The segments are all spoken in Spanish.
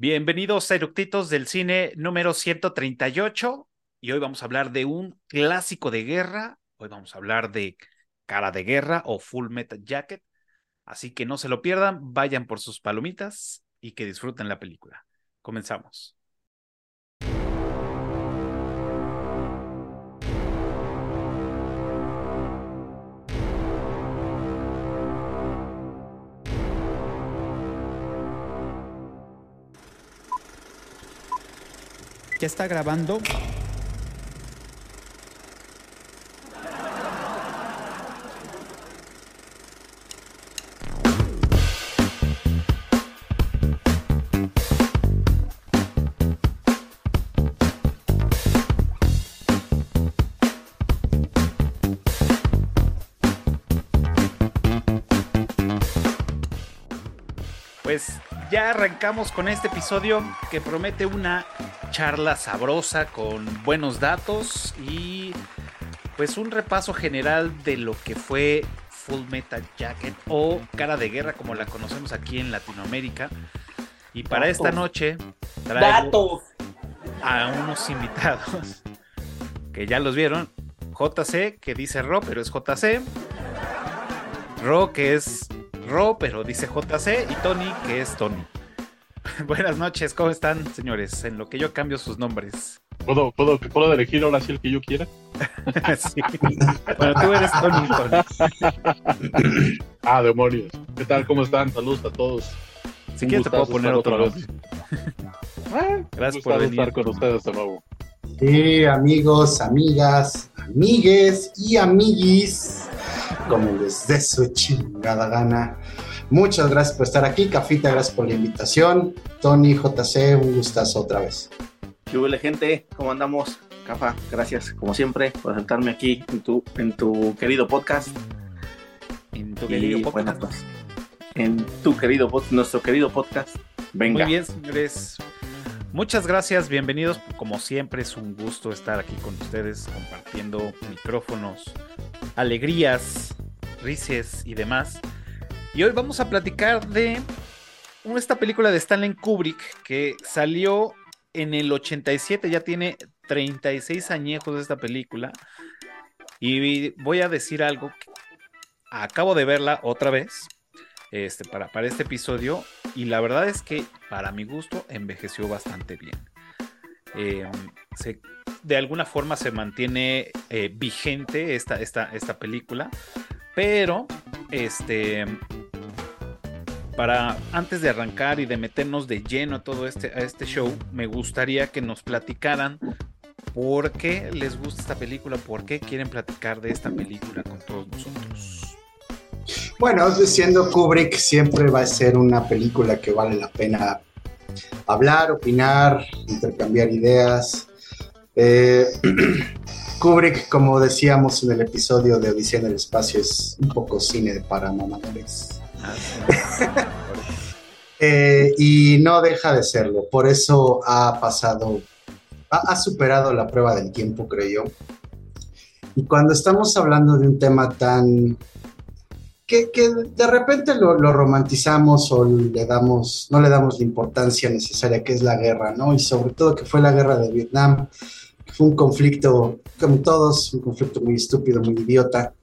Bienvenidos a Eructitos del Cine número 138 y hoy vamos a hablar de un clásico de guerra. Hoy vamos a hablar de Cara de Guerra o Full Metal Jacket. Así que no se lo pierdan, vayan por sus palomitas y que disfruten la película. Comenzamos. ¿Ya está grabando? Pues ya arrancamos con este episodio que promete una charla sabrosa con buenos datos y pues un repaso general de lo que fue Full Metal Jacket o Cara de Guerra como la conocemos aquí en Latinoamérica. Y para esta noche traigo a unos invitados que ya los vieron. JC, que dice Ro, pero es JC. Ro, que es Ro, pero dice JC. Y Tony, que es Tony. Buenas noches, ¿cómo están, señores? En lo que yo cambio sus nombres. ¿Puedo, puedo, puedo elegir ahora sí el que yo quiera? sí. Bueno, tú eres Tony, Tony. ah, demonios. ¿Qué tal? ¿Cómo están? Saludos a todos. Si quieres te puedo poner otro vez. Gracias por venir. estar con ustedes de nuevo. Sí, amigos, amigas, amigues y amiguis, como les dé su chingada gana. Muchas gracias por estar aquí. Cafita, gracias por la invitación. Tony, JC, un gustazo otra vez. ¿Qué huele, gente? ¿Cómo andamos? Cafa, gracias como siempre por sentarme aquí en tu, en tu querido podcast. En tu querido podcast. Pues, en tu querido nuestro querido podcast. Venga. Muy bien, señores. Muchas gracias, bienvenidos. Como siempre, es un gusto estar aquí con ustedes compartiendo micrófonos, alegrías, rises y demás. Y hoy vamos a platicar de esta película de Stanley Kubrick que salió en el 87, ya tiene 36 añejos esta película. Y voy a decir algo, acabo de verla otra vez este, para, para este episodio y la verdad es que para mi gusto envejeció bastante bien. Em, de alguna forma se mantiene eh, vigente esta, esta, esta película, pero este, para antes de arrancar y de meternos de lleno a todo este, a este show, me gustaría que nos platicaran por qué les gusta esta película, por qué quieren platicar de esta película con todos nosotros. Bueno, siendo Kubrick siempre va a ser una película que vale la pena hablar, opinar, intercambiar ideas. Eh, Kubrick, como decíamos en el episodio de Odisea en el Espacio, es un poco cine para mamadores. Eh, y no deja de serlo. Por eso ha pasado, ha, superado la prueba del tiempo, creo yo. Y cuando estamos hablando de un tema tan que, de repente lo, romantizamos o le damos, no le damos la importancia necesaria que es la guerra, ¿no? Y sobre todo que fue la guerra de Vietnam, que fue un conflicto, como todos, un conflicto muy estúpido, muy idiota,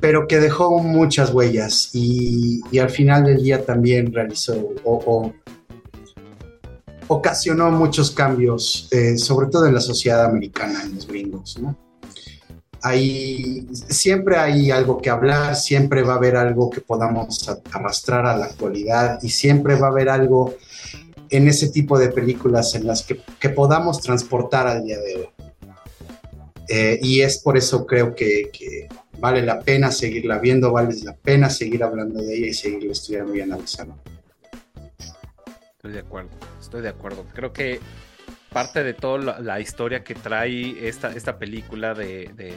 pero que dejó muchas huellas y, al final del día también realizó o, ocasionó muchos cambios, eh, sobre todo en la sociedad americana, en los gringos, ¿no? Hay, siempre hay algo que hablar, siempre va a haber algo que podamos arrastrar a la actualidad y siempre va a haber algo en ese tipo de películas en las que, que podamos transportar al día de hoy. Eh, y es por eso creo que, que vale la pena seguirla viendo, vale la pena seguir hablando de ella y seguirla estudiando y analizando. Estoy de acuerdo, estoy de acuerdo. Creo que parte de toda la, historia que trae esta, esta película de,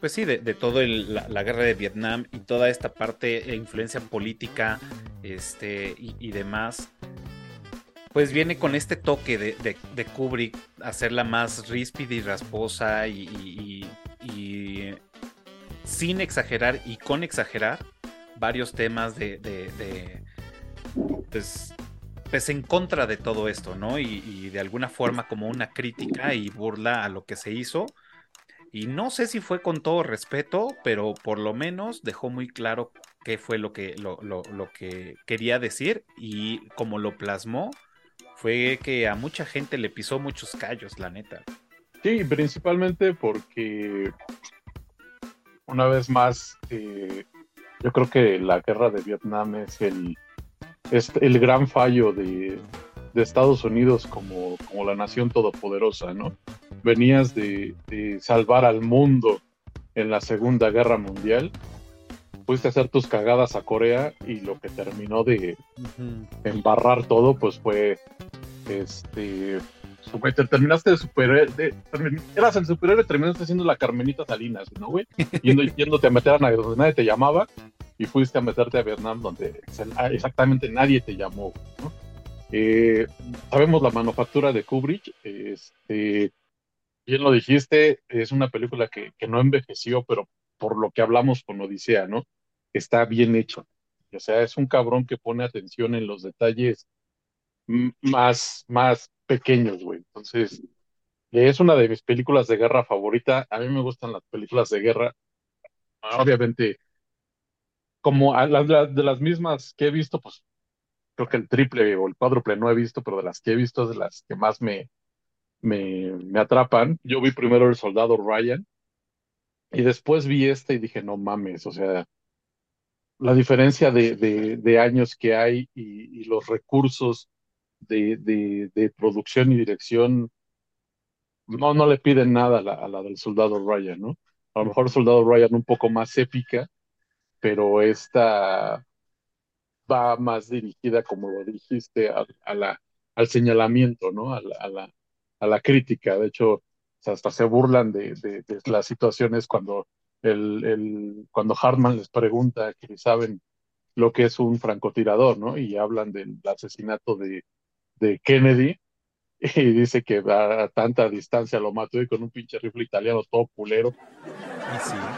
pues sí, de, de todo la, guerra de Vietnam y toda esta parte e influencia política este, y, demás, pues viene con este toque de, de, Kubrick, hacerla más ríspida y rasposa y, sin exagerar y con exagerar varios temas de, pues, pues en contra de todo esto, ¿no? Y, de alguna forma como una crítica y burla a lo que se hizo. Y no sé si fue con todo respeto, pero por lo menos dejó muy claro qué fue lo que, lo, lo que quería decir y como lo plasmó, fue que a mucha gente le pisó muchos callos, la neta. Sí, principalmente porque una vez más, eh, yo creo que la guerra de Vietnam es el, es el gran fallo de, Estados Unidos como, como, la nación todopoderosa, ¿no? Venías de, salvar al mundo en la Segunda Guerra Mundial, fuiste a hacer tus cagadas a Corea y lo que terminó de embarrar todo, pues fue este terminaste de superhéroe, eras el superhéroe, terminaste siendo la Carmenita Salinas, ¿no, güey? Yendo, yéndote a meter a nadie donde nadie te llamaba y fuiste a meterte a Vietnam donde exactamente nadie te llamó, ¿no? Eh, sabemos la manufactura de Kubrick, este, bien lo dijiste, es una película que, que no envejeció, pero por lo que hablamos con Odisea, ¿no? Está bien hecho. O sea, es un cabrón que pone atención en los detalles más, más pequeños, güey. Entonces, es una de mis películas de guerra favorita. A mí me gustan las películas de guerra. Obviamente, como de las mismas que he visto, pues creo que el triple o el cuádruple no he visto, pero de las que he visto es de las que más me, me, me atrapan. Yo vi primero El Soldado Ryan y después vi este y dije, no mames, o sea, la diferencia de, de, años que hay y, y los recursos de, de, producción y dirección no, no le piden nada a la, del Soldado Ryan, ¿no? A lo mejor Soldado Ryan un poco más épica, pero esta va más dirigida, como lo dijiste, a, la, al señalamiento, ¿no? A la, a la, crítica. De hecho, hasta se burlan de, de, las situaciones cuando, el, el, cuando Hartman les pregunta que saben lo que es un francotirador, ¿no? Y hablan del asesinato de, de Kennedy y dice que a tanta distancia lo mató y con un pinche rifle italiano todo culero.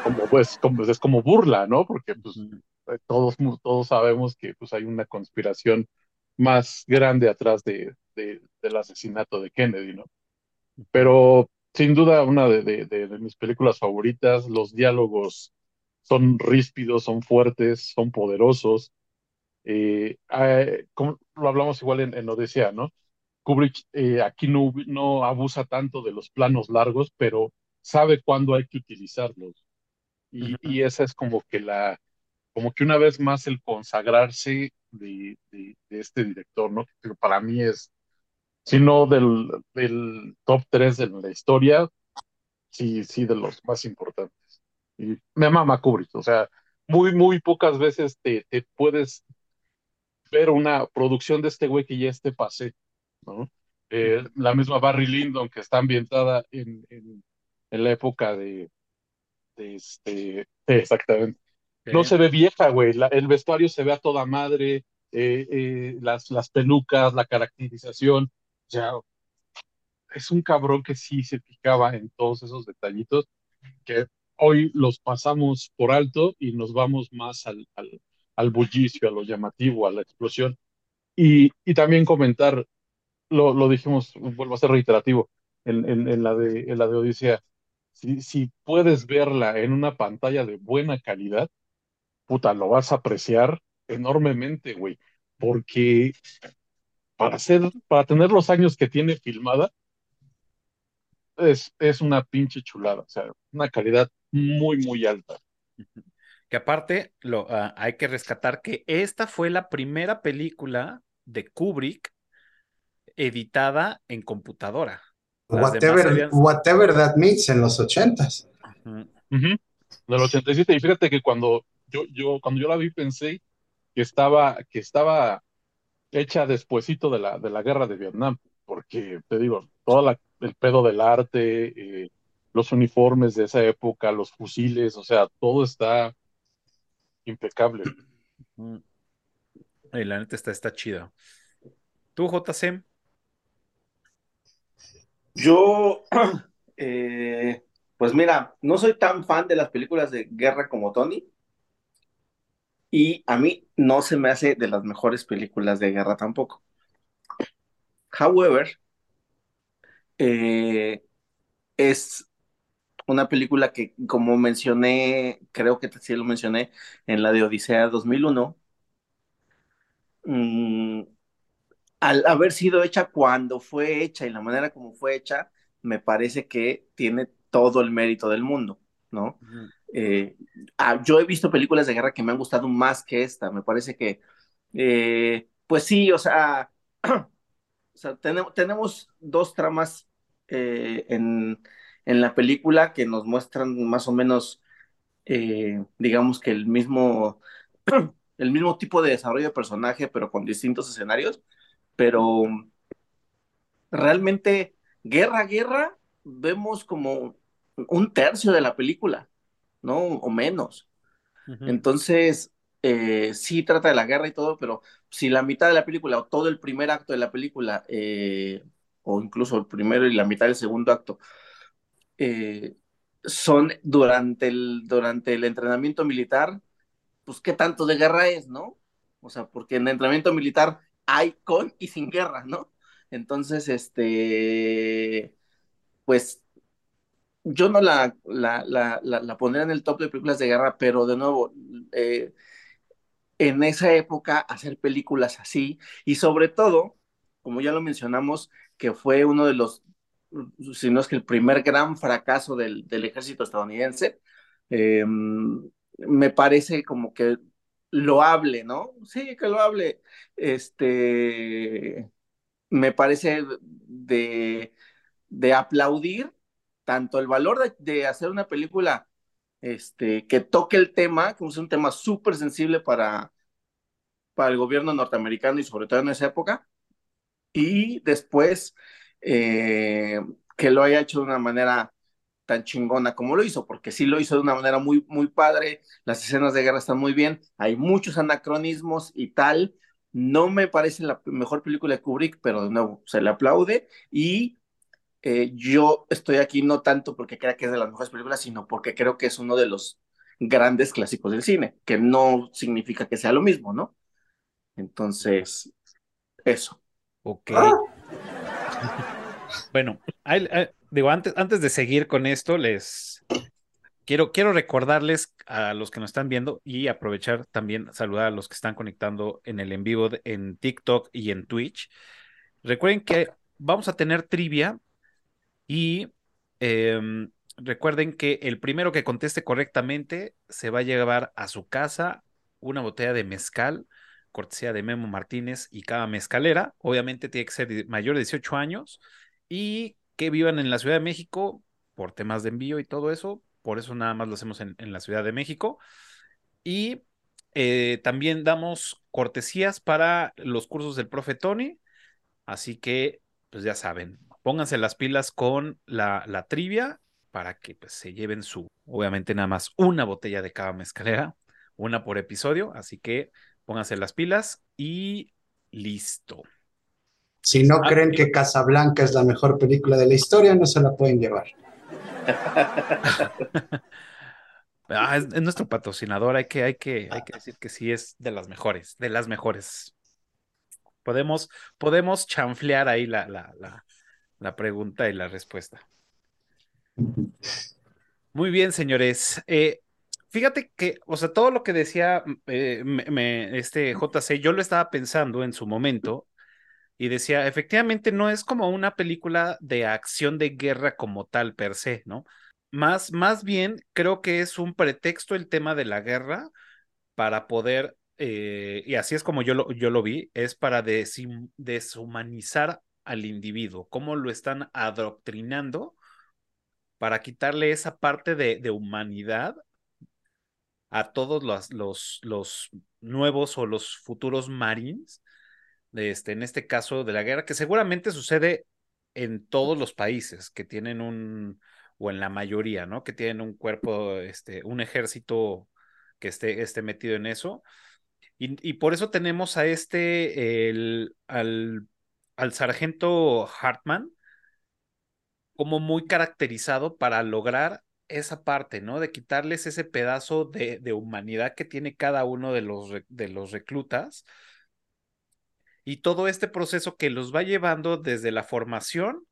Como pues como, es como burla, ¿no? Porque pues eh, todos, todos sabemos que pues hay una conspiración más grande atrás de, del asesinato de Kennedy, ¿no? Pero sin duda una de, de, mis películas favoritas, los diálogos son ríspidos, son fuertes, son poderosos, eh, eh, como lo hablamos igual en, en Odisea, ¿no? Kubrick eh, aquí no, no abusa tanto de los planos largos, pero sabe cuándo hay que utilizarlos. Y, y, esa es como que la, como que una vez más el consagrarse de, de, este director, ¿no? Que para mí es, si no del, del top 3 de la historia, sí, sí, de los más importantes. Y me mama Kubrick, o sea, muy, muy pocas veces te, te puedes ver una producción de este güey que ya esté pase, ¿no? Eh, la misma Barry Lyndon que está ambientada en, en, la época de, de este, exactamente. No se ve vieja, güey, el vestuario se ve a toda madre, eh, eh, las, las pelucas, la caracterización, ya es un cabrón que sí se fijaba en todos esos detallitos que hoy los pasamos por alto y nos vamos más al, al, al bullicio, a lo llamativo, a la explosión. Y, y también comentar, lo, lo, dijimos, vuelvo a ser reiterativo, en, en, la, de, en la Odisea, si, si puedes verla en una pantalla de buena calidad, puta, lo vas a apreciar enormemente, güey, porque para, hacer, para tener los años que tiene filmada, es, es una pinche chulada, o sea, una calidad muy, muy alta. Que aparte, lo, ah, hay que rescatar que esta fue la primera película de Kubrick editada en computadora. Whatever, whatever, that means en los ochentas. Del 87. Y fíjate que cuando yo, yo, cuando yo la vi pensé que estaba, que estaba hecha despuesito de la, de la guerra de Vietnam, porque te digo, todo el pedo del arte, eh, los uniformes de esa época, los fusiles, o sea, todo está impecable. Y la neta está, está chida. ¿Tú, JC? Yo, eh, pues mira, no soy tan fan de las películas de guerra como Tony. Y a mí no se me hace de las mejores películas de guerra tampoco. However, eh, es una película que, como mencioné, creo que sí lo mencioné en la de Odisea 2001, mm, al haber sido hecha cuando fue hecha y la manera como fue hecha, me parece que tiene todo el mérito del mundo, ¿no? Eh, ah, yo he visto películas de guerra que me han gustado más que esta, me parece que, eh, pues sí, o sea, o sea tenemos, tenemos dos tramas eh, en, en, la película que nos muestran más o menos, digamos que el mismo, el mismo tipo de desarrollo de personaje, pero con distintos escenarios, pero realmente guerra, guerra, vemos como un tercio de la película, ¿no? O menos. Entonces, eh, sí trata de la guerra y todo, pero si la mitad de la película o todo el primer acto de la película, eh, o incluso el primero y la mitad del segundo acto, eh, son durante el, durante el entrenamiento militar, pues qué tanto de guerra es, ¿no? O sea, porque en el entrenamiento militar hay con y sin guerra, ¿no? Entonces, este, pues yo no la, la, la, la, pondría en el top de películas de guerra, pero de nuevo, eh, en esa época hacer películas así y sobre todo, como ya lo mencionamos, que fue uno de los, si no es que el primer gran fracaso del, del ejército estadounidense, eh, me parece como que loable, ¿no? Sí, que loable. Este, me parece de, de aplaudir tanto el valor de, hacer una película este, que toque el tema, que es un tema súper sensible para, para el gobierno norteamericano y sobre todo en esa época, y después eh, que lo haya hecho de una manera tan chingona como lo hizo, porque sí lo hizo de una manera muy, muy padre, las escenas de guerra están muy bien, hay muchos anacronismos y tal, no me parece la mejor película de Kubrick, pero de nuevo, se le aplaude y eh, yo estoy aquí no tanto porque crea que es de las mejores películas, sino porque creo que es uno de los grandes clásicos del cine, que no significa que sea lo mismo, ¿no? Entonces, eso. Ok. Bueno, digo, antes, antes de seguir con esto, les quiero, quiero recordarles a los que nos están viendo y aprovechar también saludar a los que están conectando en el en vivo en TikTok y en Twitch. Recuerden que vamos a tener trivia y em, recuerden que el primero que conteste correctamente se va a llevar a su casa una botella de mezcal, cortesía de Memo Martínez y cada mezcalera. Obviamente tiene que ser mayor de 18 años y que vivan en la Ciudad de México por temas de envío y todo eso. Por eso nada más lo hacemos en, la Ciudad de México. Y eh, también damos cortesías para los cursos del profe Tony. Así que, pues ya saben, pónganse las pilas con la, la trivia para que pues, se lleven su, obviamente nada más una botella de cava mezcalera, una por episodio, así que pónganse las pilas y listo. Si no ah, creen que Casablanca es la mejor película de la historia, no se la pueden llevar. Ah, es, nuestro patrocinador, hay que, hay, que, hay que decir que sí es de las mejores, de las mejores. Podemos, podemos chanflear ahí la, la, la, la pregunta y la respuesta. Muy bien, señores. Eh, fíjate que, o sea, todo lo que decía eh, este JC, yo lo estaba pensando en su momento y decía, efectivamente, no es como una película de acción de guerra como tal per se, ¿no? Más, más bien, creo que es un pretexto el tema de la guerra para poder, eh, y así es como yo lo, yo lo vi, es para deshumanizar al individuo, cómo lo están adoctrinando para quitarle esa parte de, humanidad a todos los, los, los, nuevos o los futuros marines, este, en este caso de la guerra, que seguramente sucede en todos los países que tienen un, o en la mayoría, ¿no? Que tienen un cuerpo, este, un ejército que esté, esté metido en eso. Y, y por eso tenemos a este, el, al al sargento Hartman como muy caracterizado para lograr esa parte, ¿no? De quitarles ese pedazo de, humanidad que tiene cada uno de los, de los reclutas y todo este proceso que los va llevando desde la formación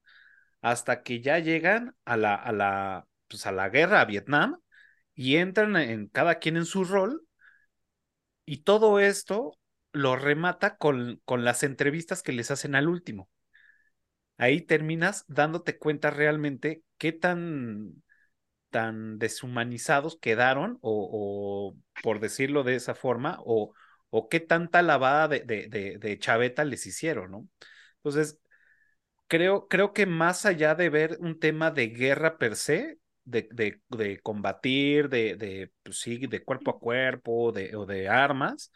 hasta que ya llegan a la, a la, pues a la guerra a Vietnam y entran en cada quien en su rol y todo esto lo remata con, con las entrevistas que les hacen al último. Ahí terminas dándote cuenta realmente qué tan, tan deshumanizados quedaron, o, por decirlo de esa forma, o, o qué tanta lavada de, de, de, chaveta les hicieron, ¿no? Entonces, creo, creo que más allá de ver un tema de guerra per se, de, combatir, de, de, pues sí, de cuerpo a cuerpo, de, o de armas,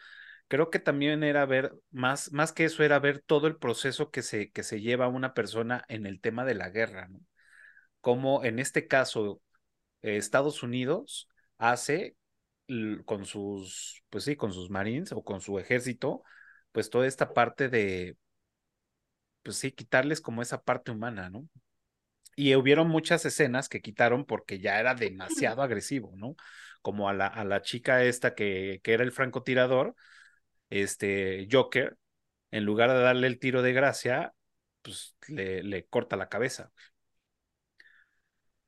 creo que también era ver, más, más que eso, era ver todo el proceso que se, que se lleva una persona en el tema de la guerra, ¿no? Como en este caso, Estados Unidos hace con sus, pues sí, con sus marines o con su ejército, pues toda esta parte de, pues sí, quitarles como esa parte humana, ¿no? Y hubieron muchas escenas que quitaron porque ya era demasiado agresivo, ¿no? Como a la, a la chica esta que, que era el francotirador, este Joker, en lugar de darle el tiro de gracia, pues le, le corta la cabeza.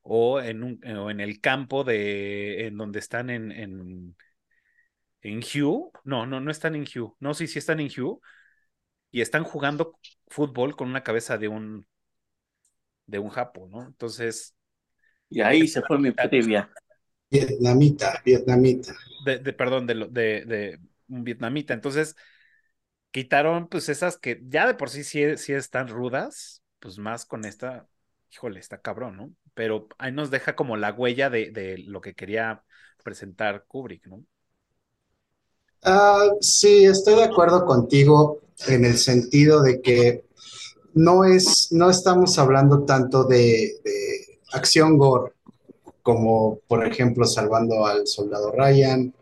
O en, un, o en el campo de en donde están en, en, en Hugh. No, no, no están en Hugh. No, sí, sí están en Hugh. Y están jugando fútbol con una cabeza de un de un japo, ¿no? Entonces. Y ahí se fue mi trivia. Vietnamita, vietnamita. De, de perdón, de, de, de un vietnamita. Entonces, quitaron pues esas que ya de por sí sí, sí están rudas, pues más con esta, híjole, está cabrón, ¿no? Pero ahí nos deja como la huella de, de lo que quería presentar Kubrick, ¿no? Uh, sí, estoy de acuerdo contigo en el sentido de que no es, no estamos hablando tanto de, de acción gore como por ejemplo salvando al soldado Ryan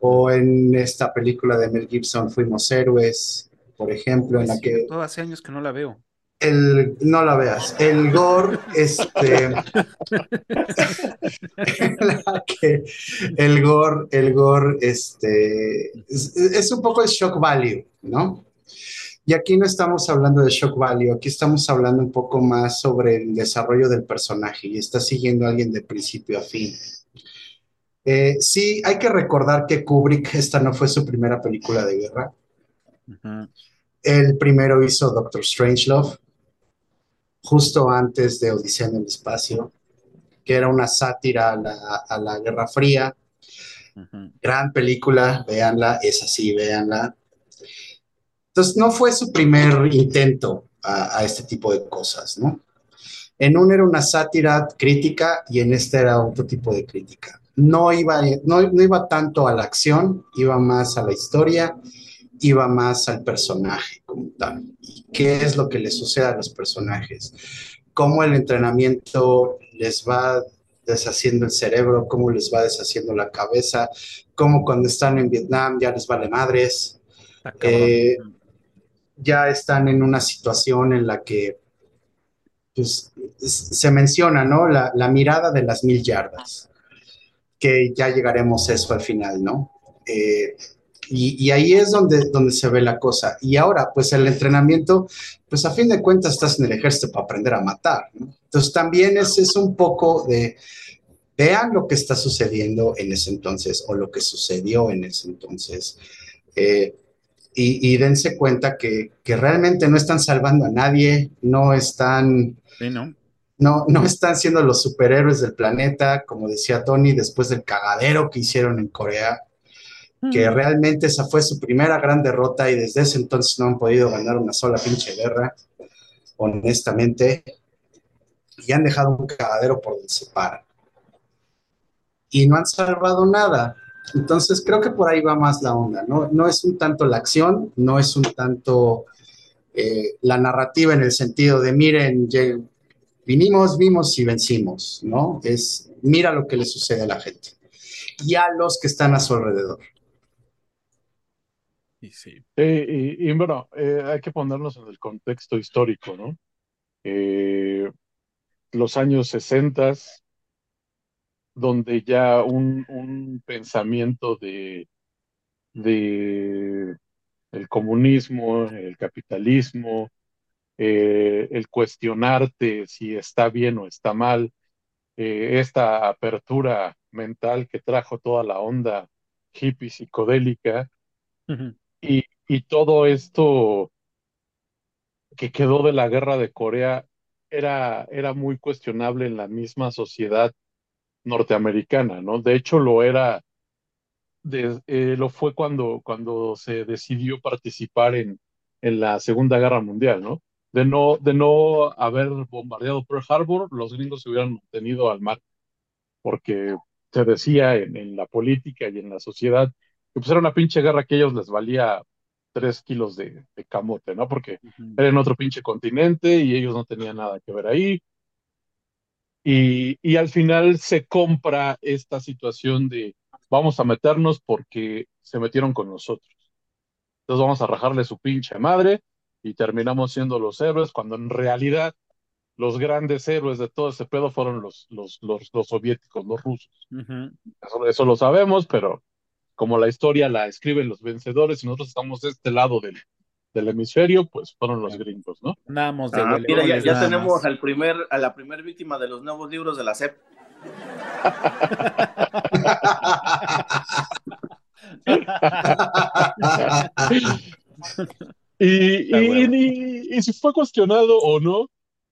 o en esta película de Mel Gibson Fuimos Héroes, por ejemplo, en la que... Todo hace años que no la veo. El, no la veas. El gore, este... el gore, el gore, este... Es, es, un poco el shock value, ¿no? Y aquí no estamos hablando de shock value, aquí estamos hablando un poco más sobre el desarrollo del personaje y está siguiendo a alguien de principio a fin. Eh, sí, hay que recordar que Kubrick, esta no fue su primera película de guerra. El primero hizo Doctor Strangelove, justo antes de Odisea en el Espacio, que era una sátira a la, Guerra Fría. Gran película, véanla, es así, véanla. Entonces, no fue su primer intento a, a este tipo de cosas, ¿no? En uno era una sátira crítica y en este era otro tipo de crítica no iba, no, iba tanto a la acción, iba más a la historia, iba más al personaje como tal. ¿Y qué es lo que le sucede a los personajes? Cómo el entrenamiento les va deshaciendo el cerebro, cómo les va deshaciendo la cabeza, cómo cuando están en Vietnam ya les vale madres. Eh, ya están en una situación en la que pues, se menciona, ¿no? La, la mirada de las mil yardas que ya llegaremos a eso al final, ¿no? Eh, y, ahí es donde, donde se ve la cosa. Y ahora, pues el entrenamiento, pues a fin de cuentas estás en el ejército para aprender a matar, ¿no? Entonces también es, es un poco de, vean lo que está sucediendo en ese entonces o lo que sucedió en ese entonces. Eh, y, y, dense cuenta que, que, realmente no están salvando a nadie, no están... Sí, ¿no? no, no están siendo los superhéroes del planeta, como decía Tony, después del cagadero que hicieron en Corea, que realmente esa fue su primera gran derrota y desde ese entonces no han podido ganar una sola pinche guerra, honestamente, y han dejado un cagadero por donde se paran. Y no han salvado nada. Entonces creo que por ahí va más la onda, ¿no? No es un tanto la acción, no es un tanto eh, la narrativa en el sentido de, miren, vinimos, vimos y vencimos, ¿no? Es, mira lo que le sucede a la gente y a los que están a su alrededor. Y sí. y, bueno, eh, hay que ponernos en el contexto histórico, ¿no? Eh, los años 60, donde ya un, un pensamiento de, de el comunismo, el capitalismo, eh, el cuestionarte si está bien o está mal, eh, esta apertura mental que trajo toda la onda hippie psicodélica y, todo esto que quedó de la guerra de Corea era, era muy cuestionable en la misma sociedad norteamericana, ¿no? De hecho, lo era, eh, lo fue cuando, cuando se decidió participar en, en la Segunda Guerra Mundial, ¿no? De no, de no haber bombardeado Pearl Harbor, los gringos se hubieran mantenido al mar, porque se decía en la política y en la sociedad que pues era una pinche guerra que a ellos les valía tres kilos de, camote, ¿no? Porque era en otro pinche continente y ellos no tenían nada que ver ahí. Y, y al final se compra esta situación de vamos a meternos porque se metieron con nosotros. Entonces vamos a rajarle su pinche madre y terminamos siendo los héroes cuando en realidad los grandes héroes de todo ese pedo fueron los, los, los, los soviéticos, los rusos. eso, eso, lo sabemos, pero como la historia la escriben los vencedores y nosotros estamos de este lado del, del hemisferio, pues fueron los gringos, ¿no? Nada de ah, Mira, ya, ya tenemos al primer, a la primera víctima de los nuevos libros de la SEP. y, y, y, si fue cuestionado o no,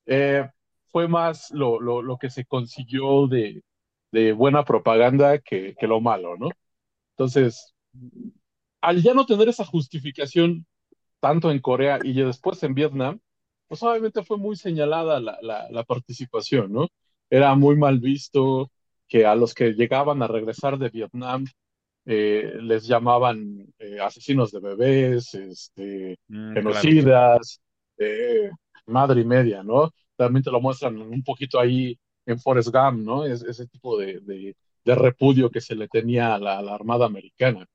eh, fue más lo, lo, lo, que se consiguió de, de buena propaganda que, que, lo malo, ¿no? Entonces, al ya no tener esa justificación tanto en Corea y después en Vietnam, pues obviamente fue muy señalada la, la, participación, ¿no? Era muy mal visto que a los que llegaban a regresar de Vietnam eh, les llamaban eh, asesinos de bebés, este, mm, genocidas, eh, madre y media, ¿no? También te lo muestran un poquito ahí en Forrest Gump, ¿no? Es, ese tipo de, de repudio que se le tenía a la, Armada Americana.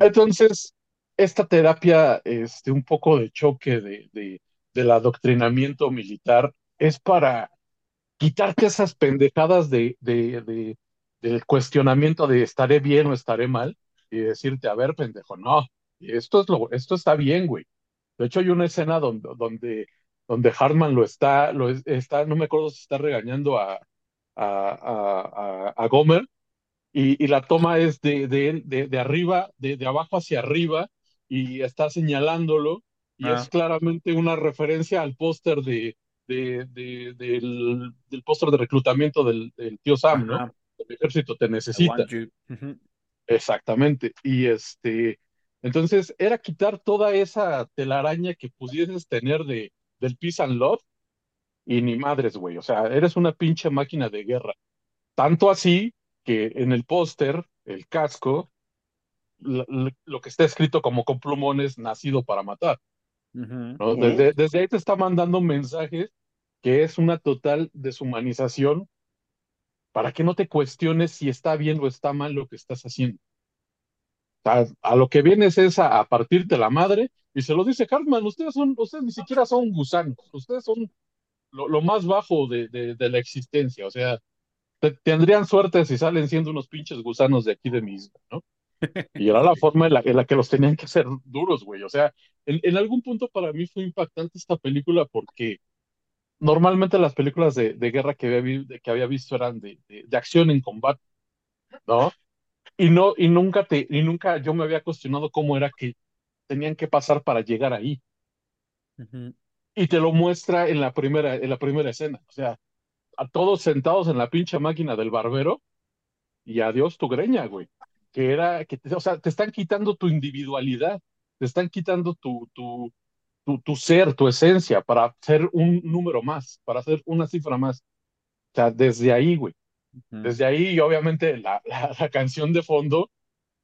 Entonces, esta terapia, este, un poco de choque de, del adoctrinamiento militar, es para quitarte esas pendejadas de, de, del cuestionamiento de estaré bien o estaré mal y decirte, a ver, pendejo, no, esto, es lo, esto está bien, güey. De hecho, hay una escena donde, donde, donde Hartman lo está, lo está, no me acuerdo si está regañando a, a, a, Gomer y, la toma es de, de, de, arriba, de, de, abajo hacia arriba y está señalándolo y es ah. claramente una referencia al póster de, del, del póster de reclutamiento del, tío Sam, ¿no? El ejército te necesita. Exactamente. Y este, entonces era quitar toda esa telaraña que pudieses tener de, del peace and love y ni madres, güey. O sea, eres una pinche máquina de guerra. Tanto así que en el póster, el casco, lo, que está escrito como con plumones, nacido para matar. desde, desde, ahí te está mandando mensajes que es una total deshumanización para que no te cuestiones si está bien o está mal lo que estás haciendo. a lo que vienes es a, partirte la madre y se lo dice Cartman, ustedes son, ustedes ni siquiera son gusanos, ustedes son lo, más bajo de, de, la existencia. O sea, tendrían suerte si salen siendo unos pinches gusanos de aquí de mismo, ¿no? Y era la forma en la, en la que los tenían que hacer duros, güey. O sea, en, en, algún punto para mí fue impactante esta película porque normalmente las películas de, de guerra que había, que había visto eran de, de, acción en combate, ¿no? Y, no, y nunca te, y nunca yo me había cuestionado cómo era que tenían que pasar para llegar ahí y te lo muestra en la primera, en la primera escena. O sea, a todos sentados en la pinche máquina del barbero y adiós tu greña, güey. Que era, que o sea, te están quitando tu individualidad, te están quitando tu, tu, tu, tu ser, tu esencia, para ser un número más, para hacer una cifra más. O sea, desde ahí, güey. Desde ahí, y obviamente, la, la, canción de fondo,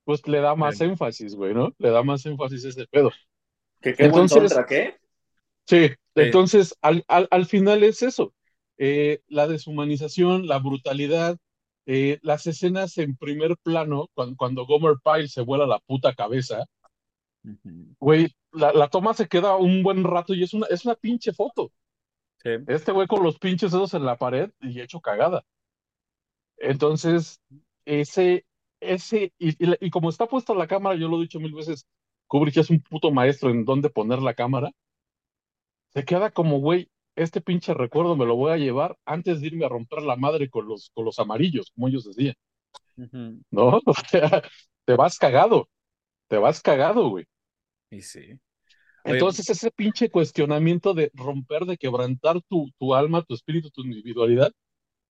pues le da más énfasis, güey, ¿no? Le da más énfasis a ese pedo. ¿Qué, qué Entonces, qué? Sí, entonces al, al, al, final es eso, eh, la deshumanización, la brutalidad, eh, las escenas en primer plano, cuando, cuando, Gomer Pyle se vuela la puta cabeza, güey, la, la, toma se queda un buen rato y es una, es una pinche foto. Sí. Este güey con los pinches dedos en la pared y hecho cagada. Entonces, ese, ese, y, y, y como está puesta la cámara, yo lo he dicho mil veces, Kubrick es un puto maestro en dónde poner la cámara, se queda como, güey, este pinche recuerdo me lo voy a llevar antes de irme a romper la madre con los, con los amarillos, como ellos decían. ¿No? O sea, te vas cagado, te vas cagado, güey. Y sí. Entonces, ese pinche cuestionamiento de romper, de quebrantar tu, tu alma, tu espíritu, tu individualidad,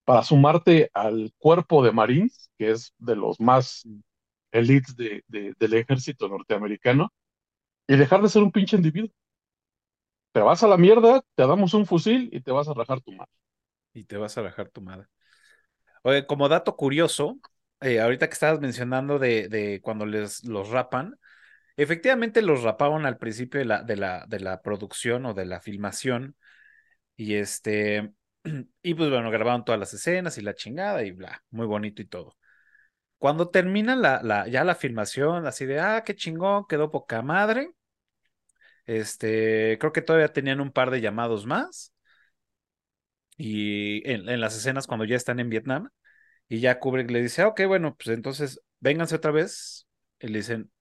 para sumarte al cuerpo de Marines, que es de los más elites de, del ejército norteamericano, y dejar de ser un pinche individuo. Te vas a la mierda, te damos un fusil y te vas a rajar tu madre. Y te vas a rajar tu madre. Oye, como dato curioso, eh, ahorita que estabas mencionando de, de cuando les los rapan, Efectivamente los rapaban al principio de la, de la, de la producción o de la filmación. Y este, y pues bueno, grabaron todas las escenas y la chingada y bla, muy bonito y todo. Cuando termina la, la, ya la filmación, así de, ah, qué chingón, quedó poca madre. Este, creo que todavía tenían un par de llamados más. Y en, en las escenas cuando ya están en Vietnam, y ya Kubrick le dice, ah, ok, bueno, pues entonces vénganse otra vez. Y le dicen,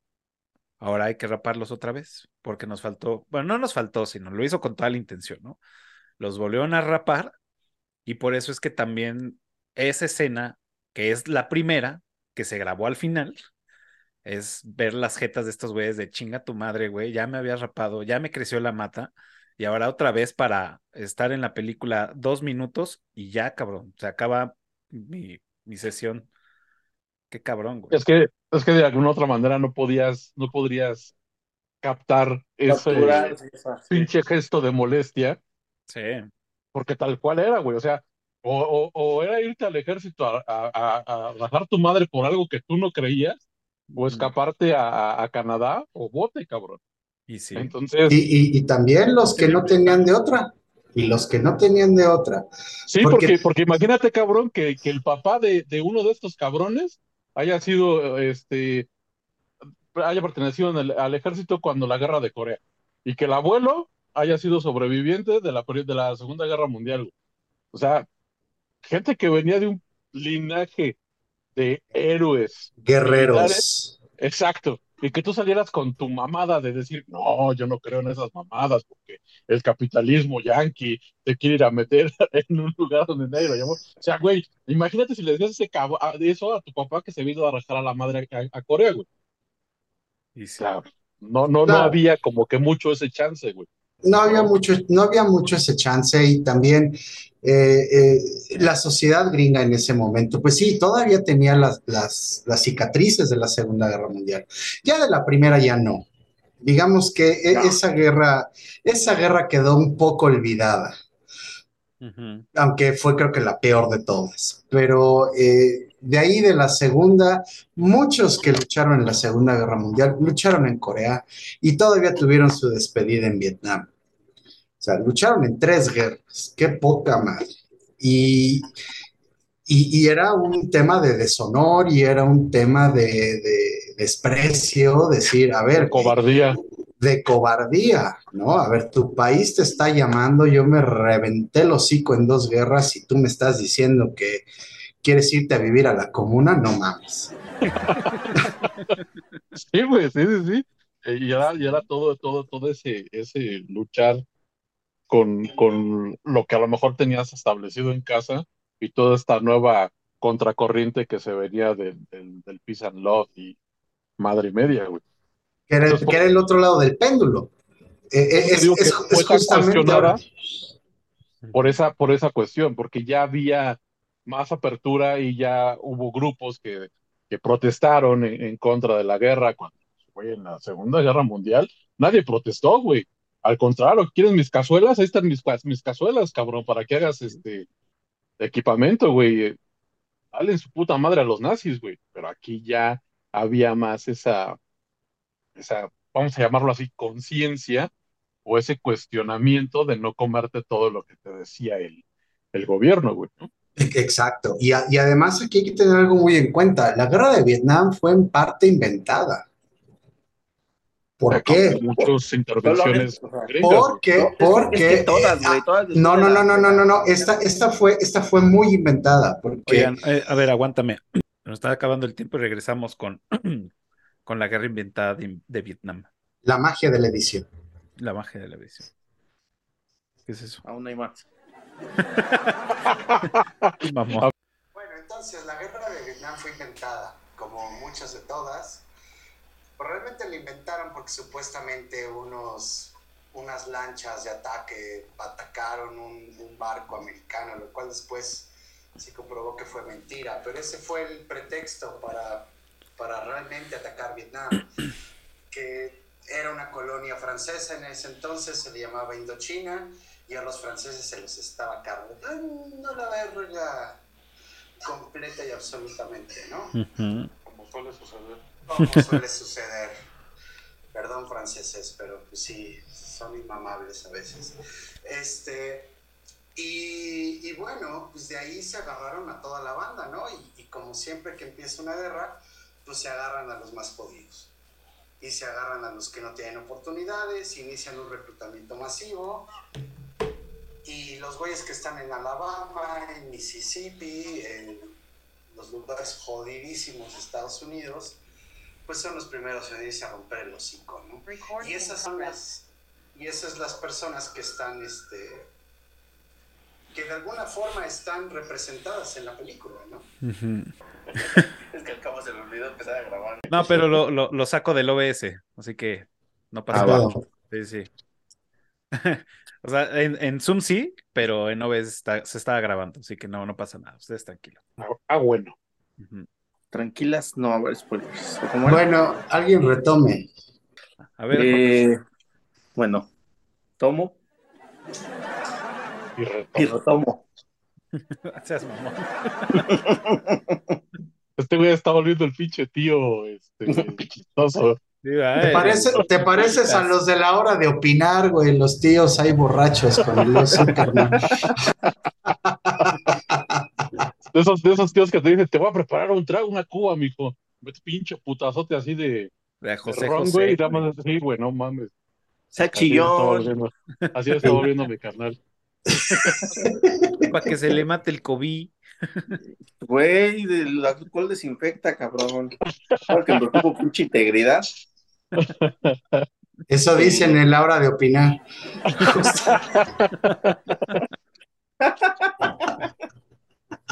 ahora hay que raparlos otra vez, porque nos faltó, bueno, no nos faltó, sino lo hizo con toda la intención, ¿no? Los volvieron a rapar y por eso es que también esa escena, que es la primera que se grabó al final, es ver las jetas de estos güeyes de chinga tu madre, güey, ya me había rapado, ya me creció la mata y ahora otra vez para estar en la película dos minutos y ya, cabrón, se acaba mi, mi sesión. Qué cabrón, güey. Es que es que de alguna otra manera no podías, no podrías captar ese pinche gesto de molestia. Sí. Porque tal cual era, güey. O sea, o, era irte al ejército a, a, bajar tu madre por algo que tú no creías, o escaparte a, Canadá, o bote, cabrón. Y sí. Entonces. Y, también los que no tenían de otra. Y los que no tenían de otra. Sí, porque, porque, imagínate, cabrón, que, que el papá de, de uno de estos cabrones haya sido, este, haya pertenecido al ejército cuando la guerra de Corea y que el abuelo haya sido sobreviviente de la, de la Segunda Guerra Mundial. O sea, gente que venía de un linaje de héroes. Guerreros. Exacto. Y que tú salieras con tu mamada de decir, no, yo no creo en esas mamadas, porque el capitalismo yanqui te quiere ir a meter en un lugar donde nadie lo llamó. O sea, güey, imagínate si le decías ese cabo, eso a tu papá que se vino a arrastrar a la madre a, Corea, güey. Y claro, no, no, no había como que mucho ese chance, güey. No había mucho, no había mucho ese chance y también eh, eh, la sociedad gringa en ese momento, pues sí, todavía tenía las, las, las, cicatrices de la Segunda Guerra Mundial. Ya de la primera ya no. Digamos que e, esa guerra, esa guerra quedó un poco olvidada. Aunque fue creo que la peor de todas. Pero eh, de ahí de la segunda, muchos que lucharon en la Segunda Guerra Mundial lucharon en Corea y todavía tuvieron su despedida en Vietnam. O sea, lucharon en tres guerras, qué poca madre. Y, y, era un tema de deshonor y era un tema de, desprecio, decir, a ver. Cobardía. De cobardía, ¿no? A ver, tu país te está llamando, yo me reventé el hocico en dos guerras y tú me estás diciendo que quieres irte a vivir a la comuna, no mames. sí, güey, sí, sí, sí. Eh, y era, y era todo, todo, todo ese, ese luchar con, con lo que a lo mejor tenías establecido en casa y toda esta nueva contracorriente que se venía del, del, peace and love y madre y media, güey. Que era, el, otro lado del péndulo. Eh, eh, es, es, justamente por esa, por esa cuestión, porque ya había más apertura y ya hubo grupos que, que protestaron en, contra de la guerra cuando fue en la Segunda Guerra Mundial. Nadie protestó, güey. Al contrario, ¿quieres mis cazuelas? Ahí están mis, mis cazuelas, cabrón, para que hagas este equipamiento, güey. Dale su puta madre a los nazis, güey. Pero aquí ya había más esa, esa, vamos a llamarlo así, conciencia o ese cuestionamiento de no comerte todo lo que te decía el, el gobierno, güey. ¿no? Exacto. Y, además aquí hay que tener algo muy en cuenta. La guerra de Vietnam fue en parte inventada. ¿Por qué? Muchas intervenciones. Porque, porque. todas, güey, todas no, no, no, no, no, no, no. Esta, esta, fue, esta fue muy inventada. Porque... Eh, a ver, aguántame. Nos está acabando el tiempo y regresamos con, con la guerra inventada de, Vietnam. La magia de la edición. La magia de la edición. ¿Qué es eso? Aún hay más. Bueno, entonces la guerra de Vietnam fue inventada, como muchas de todas. Pero realmente la inventaron porque supuestamente unos, unas lanchas de ataque atacaron un, un barco americano, lo cual después se comprobó que fue mentira. Pero ese fue el pretexto para, para realmente atacar Vietnam, que era una colonia francesa en ese entonces, se le llamaba Indochina, y a los franceses se les estaba cargando la verga completa y absolutamente, ¿no? Como suele suceder. Como suele suceder. Perdón, franceses, pero pues sí, son inmamables a veces. Este, y, y bueno, pues de ahí se agarraron a toda la banda, ¿no? Y, y como siempre que empieza una guerra, pues se agarran a los más jodidos. Y se agarran a los que no tienen oportunidades, inician un reclutamiento masivo. Y los güeyes que están en Alabama, en Mississippi, en los lugares jodidísimos de Estados Unidos, pues son los primeros en irse a romper el hocico, ¿no? Y esas son las, y esas las personas que están, este, que de alguna forma están representadas en la película, ¿no? Es que al cabo se me olvidó empezar a grabar. No, pero lo, lo, lo saco del OBS, así que no pasa Ah, nada. Sí, sí. O sea, en, en Zoom sí, pero en OBS está- se está grabando, así que no, no pasa nada. Ustedes tranquilos. Ah, ah, bueno. Tranquilas, no va a haber spoilers. Bueno, alguien retome. A ver, Eh, bueno, tomo Y reto- y retomo. seas mamón. Este güey está volviendo el pinche tío, este, chistoso. ¿Te, parece- te pareces a los de la hora de opinar, güey? Los tíos ahí borrachos con los Zuckerman. De esos, de esos tíos que te dicen, te voy a preparar un trago, una cuba, mijo. Pinche putazote así de, de José ron, José. güey, y nada más así, güey, no mames. Sea estaba chillón. así lo está volviendo mi carnal. Para que se le mate el COVID. Güey, el alcohol desinfecta, cabrón. Porque me preocupo pinche integridad. Eso dicen en la hora de opinar.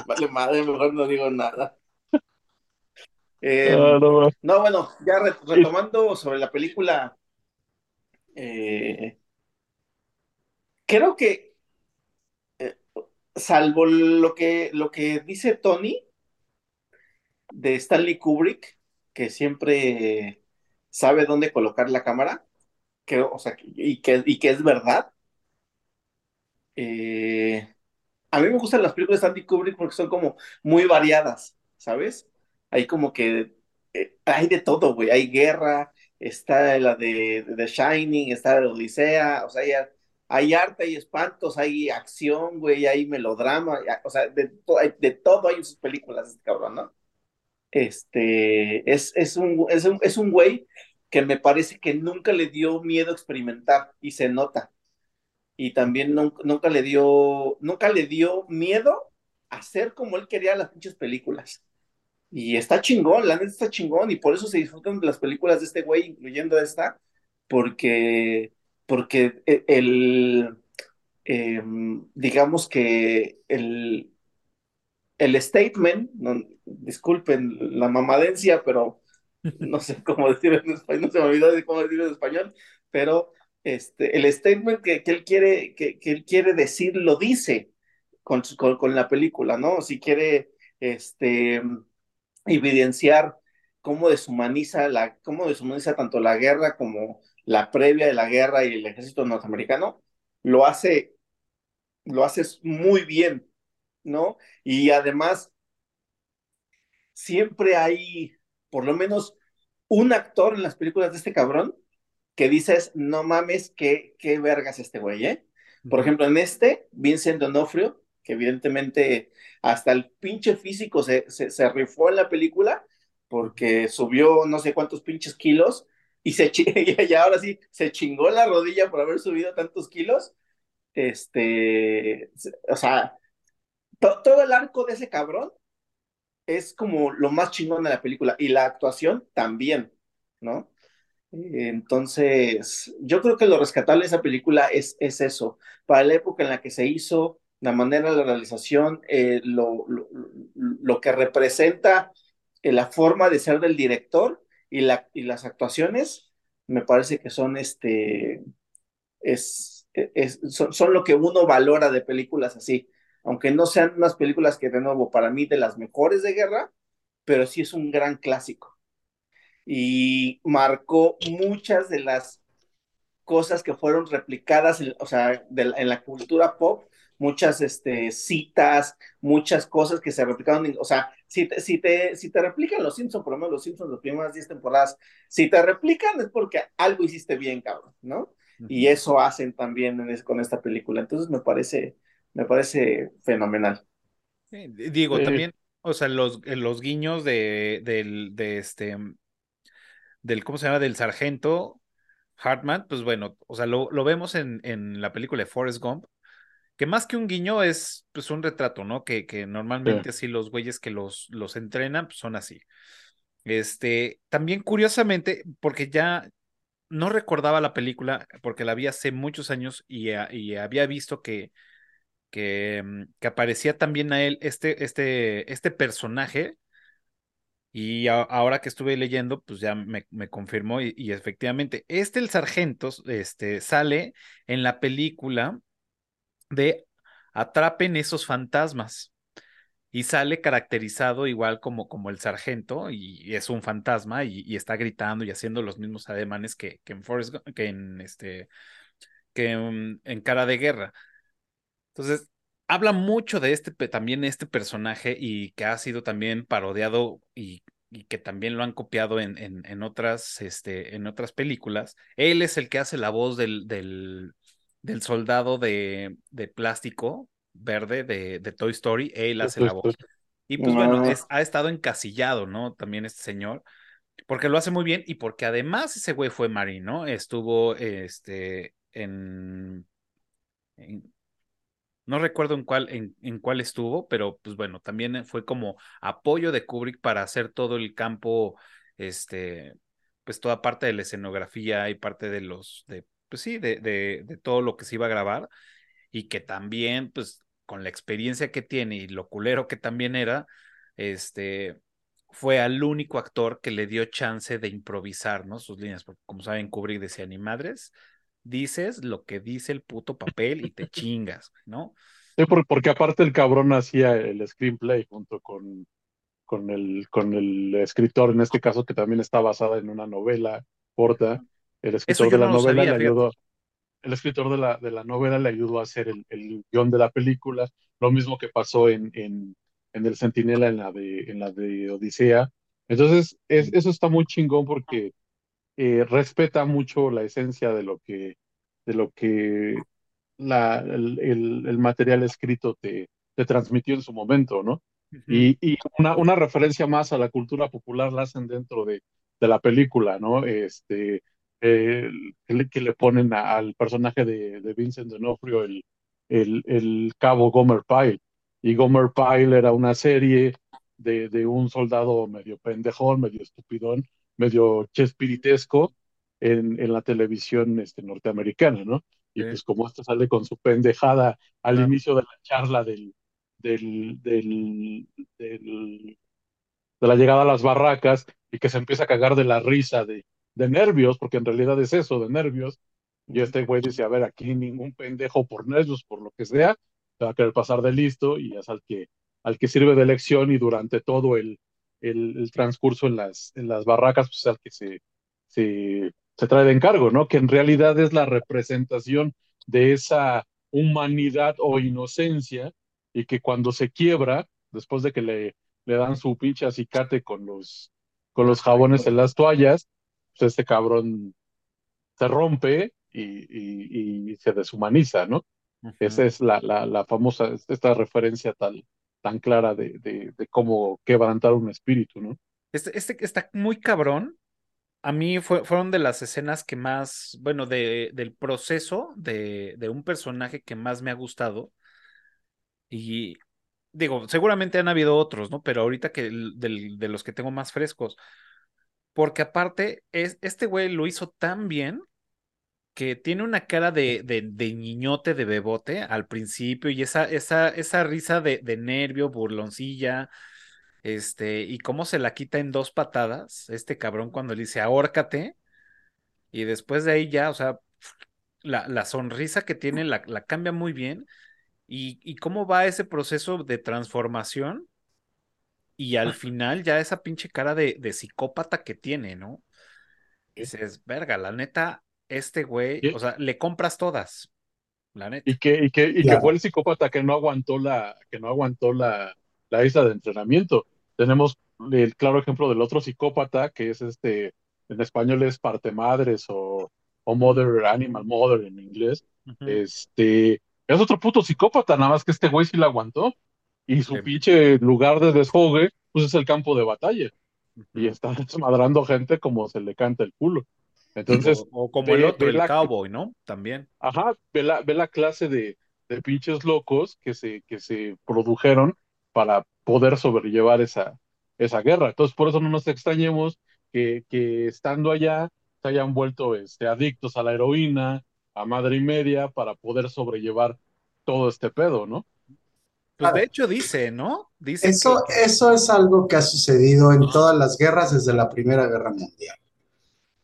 Vale madre, mejor no digo nada. Eh, Ah, no, no. no, bueno, ya re- retomando sobre la película. eh, creo que, eh, salvo lo que, lo que dice Tony de Stanley Kubrick, que siempre sabe dónde colocar la cámara, que, o sea, y que, y que es verdad. Eh, a mí me gustan las películas de Stanley Kubrick porque son como muy variadas, ¿sabes? Hay como que eh, hay de todo, güey. Hay guerra, está la de, The Shining, está la de Odisea, o sea, hay, hay arte, hay espantos, hay acción, güey, hay melodrama, o sea, de, hay- de todo hay en sus películas, este cabrón, ¿no? Este, es, es un, es un, es un güey que me parece que nunca le dio miedo experimentar y se nota. Y también nun- nunca le dio, nunca le dio miedo hacer como él quería las pinches películas. Y está chingón, la neta está chingón, y por eso se disfrutan las películas de este güey, incluyendo esta, porque, porque e- el, em, digamos que el, el statement, disculpen la mamadencia, pero no sé cómo decirlo en español, no se me olvidó de cómo decirlo en español, pero este, el statement que, él quiere, que, él quiere decir lo dice con la película, ¿no? Si quiere este, evidenciar cómo deshumaniza, la, cómo deshumaniza tanto la guerra como la previa de la guerra y el ejército norteamericano, lo hace, lo hace muy bien, ¿no? Y además, siempre hay por lo menos un actor en las películas de este cabrón que dices, no mames, qué, qué vergas este güey, ¿eh? Por ejemplo, en este, Vincent D'Onofrio, que evidentemente hasta el pinche físico se, se, se rifó en la película, porque subió no sé cuántos pinches kilos, y, se, y ahora sí, se chingó la rodilla por haber subido tantos kilos. Este, o sea, to- todo el arco de ese cabrón es como lo más chingón de la película, y la actuación también, ¿no? Entonces, yo creo que lo rescatable de esa película es, es eso. Para la época en la que se hizo, la manera de la realización, eh, lo, lo, que representa eh, la forma de ser del director y, la, y las actuaciones, me parece que son, este, es, es, son, lo que uno valora de películas así. Aunque no sean unas películas que, de nuevo, para mí de las mejores de guerra, pero sí es un gran clásico. Y marcó muchas de las cosas que fueron replicadas, en, o sea, en la cultura pop, muchas este, citas, muchas cosas que se replicaron, o sea, si te, si te, si te replican los Simpsons, por lo menos los Simpsons, las primeras 10 temporadas, si te replican es porque algo hiciste bien, cabrón, ¿no? Y eso hacen también con esta película, entonces me parece, me parece fenomenal. digo, también, o sea, los, los guiños de, de este, del, ¿cómo se llama? Del sargento Hartman, pues bueno, o sea, lo, lo vemos en, en, la película de Forrest Gump, que más que un guiño es pues un retrato, ¿no? Que, que normalmente así los güeyes que los, los entrenan pues, son así. Este, también curiosamente, porque ya no recordaba la película, porque la vi hace muchos años y, y había visto que, que, mm, que, aparecía también a él este, este, este personaje y ahora que estuve leyendo, pues ya me, confirmó y, efectivamente, este el sargento este, sale en la película de Atrapen esos fantasmas y sale caracterizado igual como, como el sargento y, es un fantasma y, está gritando y haciendo los mismos ademanes que, que en Forrest, que en este que en Cara de Guerra. Entonces, habla mucho de este también este personaje y que ha sido también parodiado y, y que también lo han copiado en, en, en, otras, este, en otras películas. Él es el que hace la voz del, del, del soldado de, de, plástico verde de, de, Toy Story. Él hace la voz. Y pues bueno, es, ha estado encasillado, ¿no? También este señor, porque lo hace muy bien y porque además ese güey fue marino, estuvo este, en, en no recuerdo en cuál, en, en, cuál estuvo, pero pues bueno, también fue como apoyo de Kubrick para hacer todo el campo, este, pues toda parte de la escenografía y parte de los, de, pues sí, de, de, de todo lo que se iba a grabar y que también, pues con la experiencia que tiene y lo culero que también era, este, fue al único actor que le dio chance de improvisar, ¿no? Sus líneas, porque como saben, Kubrick decía, ni madres, dices lo que dice el puto papel y te chingas, ¿no? Sí, porque aparte el cabrón hacía el screenplay junto con, con, el, con el escritor, en este caso que también está basada en una novela corta. El escritor de la novela le ayudó, el escritor de la, de la novela le ayudó a hacer el, el guion de la película, lo mismo que pasó en, en, en El Centinela en la de, en la de Odisea. Entonces, es, eso está muy chingón porque eh, respeta mucho la esencia de lo que, de lo que la, el, el, material escrito te, te, transmitió en su momento, ¿no? Y, y una, una, referencia más a la cultura popular la hacen dentro de, de la película, ¿no? Este, eh, que, le, ponen al personaje de, de Vincent D'Onofrio el, el, el, cabo Gomer Pyle. Y Gomer Pyle era una serie de, de un soldado medio pendejón, medio estupidón, medio chespiritesco en, en la televisión este, norteamericana, ¿no? Y pues como esto sale con su pendejada al inicio de la charla del, del, del, del, de la llegada a las barracas y que se empieza a cagar de la risa de, de nervios, porque en realidad es eso, de nervios. Y este güey dice, a ver, aquí ningún pendejo por nervios, por lo que sea, va a querer pasar de listo y es al que, al que sirve de lección y durante todo el, el, transcurso en las, en las barracas, pues al que se, se, se trae de encargo, ¿no? Que en realidad es la representación de esa humanidad o inocencia y que cuando se quiebra, después de que le, le dan su pinche acicate con los, con los jabones en las toallas, pues este cabrón se rompe y, y, se deshumaniza, ¿no? Esa es la, la, la, famosa, esta referencia tal, tan clara de, de, cómo quebrantar un espíritu, ¿no? Este, este está muy cabrón. A mí fue, fueron de las escenas que más, bueno, de, del proceso de, de un personaje que más me ha gustado. Y digo, seguramente han habido otros, ¿no? Pero ahorita que de los que tengo más frescos, porque aparte, es, este güey lo hizo tan bien que tiene una cara de, de, niñote, de bebote al principio y esa, esa, esa risa de, de nervio, burloncilla, este, y cómo se la quita en dos patadas, este cabrón cuando le dice, ahórcate, y después de ahí ya, o sea, la, la sonrisa que tiene la, la cambia muy bien, y, y, cómo va ese proceso de transformación, y al final ya esa pinche cara de, de psicópata que tiene, ¿no? Dices, verga, la neta, este güey, o sea, le compras todas, la neta. Y que, y que, y que fue el psicópata que no aguantó la, que no aguantó la, la isla de entrenamiento. Tenemos el claro ejemplo del otro psicópata, que es este, en español es parte madres o, o mother, animal mother en inglés. Este, es otro puto psicópata, nada más que este güey sí la aguantó. Y su pinche lugar de desfogue, pues es el campo de batalla. Y está desmadrando gente como se le canta el culo. Entonces, o, como el otro, el cowboy, ¿no? También. Ajá, ve la, ve la clase de, de pinches locos que se, que se produjeron para poder sobrellevar esa, esa guerra. Entonces, por eso no nos extrañemos que, que estando allá se hayan vuelto este, adictos a la heroína, a madre y media, para poder sobrellevar todo este pedo, ¿no? Pues de hecho dice, ¿no? Dice eso, eso es algo que ha sucedido en todas las guerras desde la Primera Guerra Mundial.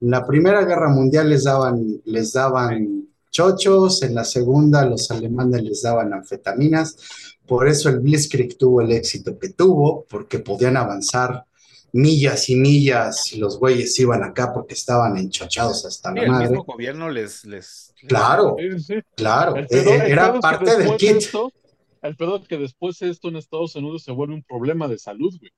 En la Primera Guerra Mundial les daban, les daban chochos, en la Segunda los alemanes les daban anfetaminas, por eso el Blitzkrieg tuvo el éxito que tuvo, porque podían avanzar millas y millas y los güeyes iban acá porque estaban enchochados hasta la madre. El mismo gobierno les... les, claro, claro, e, e, era parte del kit. el pedo es que después esto en Estados Unidos se vuelve un problema de salud, güey.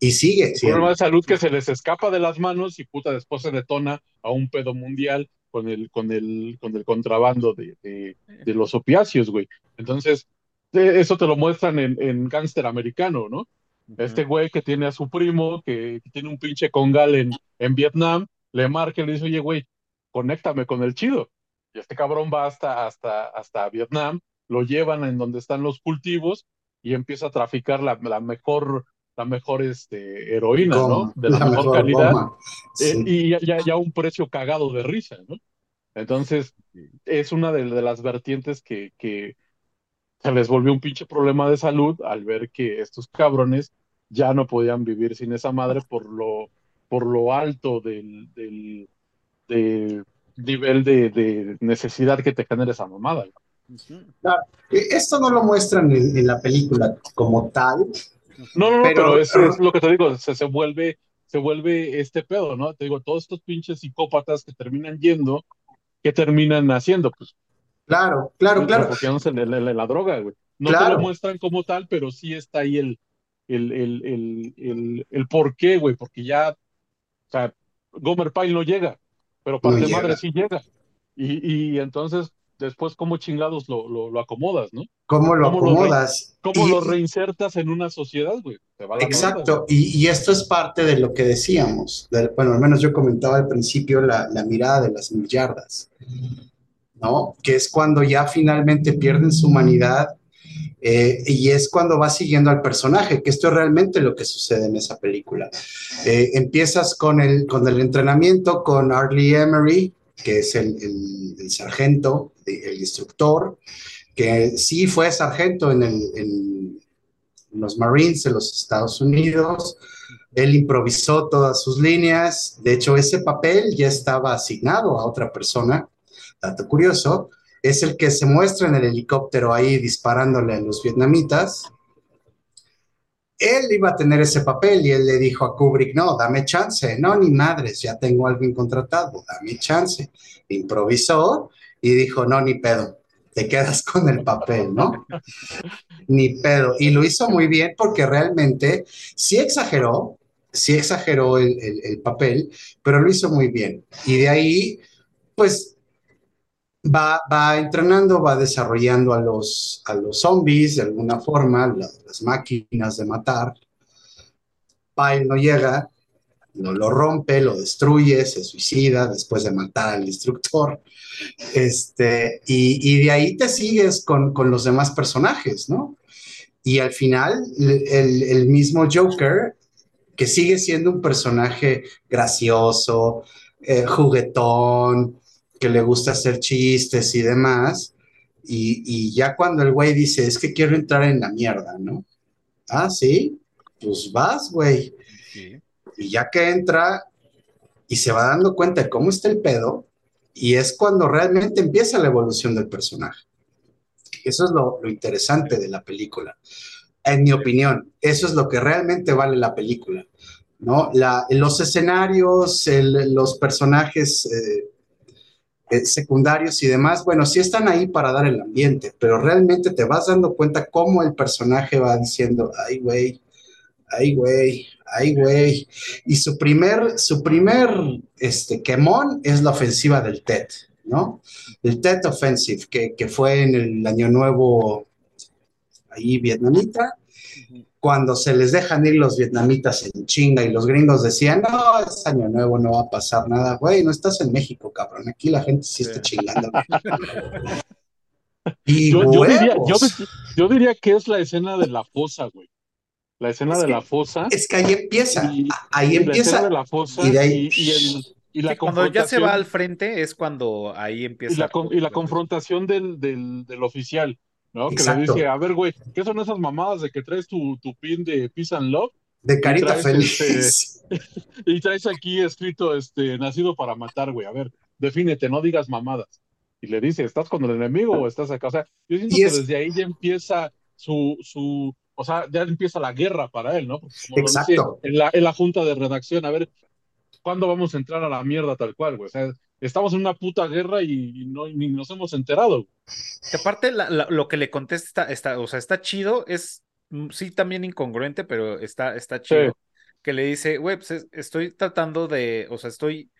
Y sigue. Un problema de salud que se les escapa de las manos y puta después se detona a un pedo mundial con el, con el, con el contrabando de, de, los opiáceos, güey. Entonces, eso te lo muestran en, en Gangster Americano, ¿no? Este güey que tiene a su primo, que, tiene un pinche congal en, en Vietnam, le marca y le dice, oye, güey, conéctame con el chido. Y este cabrón va hasta, hasta, hasta Vietnam, lo llevan en donde están los cultivos y empieza a traficar la, la mejor la mejor este, heroína, ¿no? De la, mejor, calidad. Eh, y ya, ya, un precio cagado de risa, ¿no? Entonces, es una de, las vertientes que, que, se les volvió un pinche problema de salud al ver que estos cabrones ya no podían vivir sin esa madre por lo, por lo alto del, del, nivel de, de, necesidad que te genera esa mamada. Esto no lo muestran en la película como tal, no, no, no, pero, eso es lo que te digo, se, se, vuelve, se vuelve este pedo, ¿no? Te digo, todos estos pinches psicópatas que terminan yendo, ¿qué terminan haciendo? Pues. Claro, claro, claro. Porque no en la, droga, güey. No te lo muestran como tal, pero sí está ahí el, el, el, el, el, el por qué, güey, porque ya, o sea, Gomer Pyle no llega, pero para no madre sí llega. Y, y entonces después cómo chingados lo, lo, acomodas, ¿no? ¿Cómo lo acomodas? ¿Cómo lo reinsertas en una sociedad, güey? Exacto, y, esto es parte de lo que decíamos. bueno, al menos yo comentaba al principio la, la mirada de las millardas, ¿no? Que es cuando ya finalmente pierden su humanidad eh, y es cuando va siguiendo al personaje, que esto es realmente lo que sucede en esa película. Eh, empiezas con el, con el entrenamiento con Arlie Emery, que es el, sargento, el instructor, que sí fue sargento en, en, los Marines de los Estados Unidos. Él improvisó todas sus líneas. De hecho, ese papel ya estaba asignado a otra persona. Dato curioso, es el que se muestra en el helicóptero ahí disparándole a los vietnamitas él iba a tener ese papel y él le dijo a Kubrick, no, dame chance, no, ni madres, ya tengo a alguien contratado, dame chance. Improvisó y dijo, no, ni pedo, te quedas con el papel, ¿no? ni pedo. Y lo hizo muy bien porque realmente sí exageró, sí exageró el, el papel, pero lo hizo muy bien. Y de ahí, pues va, entrenando, va desarrollando a los, zombies de alguna forma, las máquinas de matar. Pyle no llega, no lo rompe, lo destruye, se suicida después de matar al instructor. Este, y, de ahí te sigues con, los demás personajes, ¿no? Y al final, el, mismo Joker que sigue siendo un personaje gracioso, eh, juguetón, que le gusta hacer chistes y demás. Y, y, ya cuando el güey dice, es que quiero entrar en la mierda, ¿no? Ah, sí, pues vas, güey. Y ya que entra y se va dando cuenta de cómo está el pedo, y es cuando realmente empieza la evolución del personaje. Eso es lo, interesante de la película. En mi opinión, eso es lo que realmente vale la película. ¿no? La, los escenarios, los personajes eh, eh, secundarios y demás, bueno, sí están ahí para dar el ambiente, pero realmente te vas dando cuenta cómo el personaje va diciendo, ay, güey, ay, güey, ay, güey. Y su primer, su primer, este, quemón es la ofensiva del TED. ¿no? El Tet Offensive, que, fue en el Año Nuevo ahí vietnamita, cuando se les dejan ir los vietnamitas en chinga y los gringos decían, no, es Año Nuevo, no va a pasar nada, güey, no estás en México, cabrón, aquí la gente sí, está chingando. y yo, diría, yo, diría, que es la escena de la fosa, güey. La escena de la fosa. Es que ahí empieza, ahí empieza. de la fosa y, de ahí, y el, y la cuando ya se va al frente es cuando ahí empieza. Y la, y la confrontación del, del, del, oficial, ¿no? Que le dice, a ver, güey, ¿qué son esas mamadas de que traes tu, tu pin de Peace and Love? De carita feliz. Este, y traes aquí escrito, este, nacido para matar, güey. A ver, defínete, no digas mamadas. Y le dice, ¿estás con el enemigo o estás acá? O sea, yo siento que desde ahí ya empieza su, su, o sea, ya empieza la guerra para él, ¿no? Exacto. en, la, en la junta de redacción, a ver, ¿cuándo vamos a entrar a la mierda tal cual, güey? O sea, estamos en una puta guerra y, no, ni nos hemos enterado. Que aparte lo que le contesta está, o sea, está chido, es mm, sí también incongruente, pero está, está chido. Que le dice, güey, pues estoy tratando de, o sea, estoy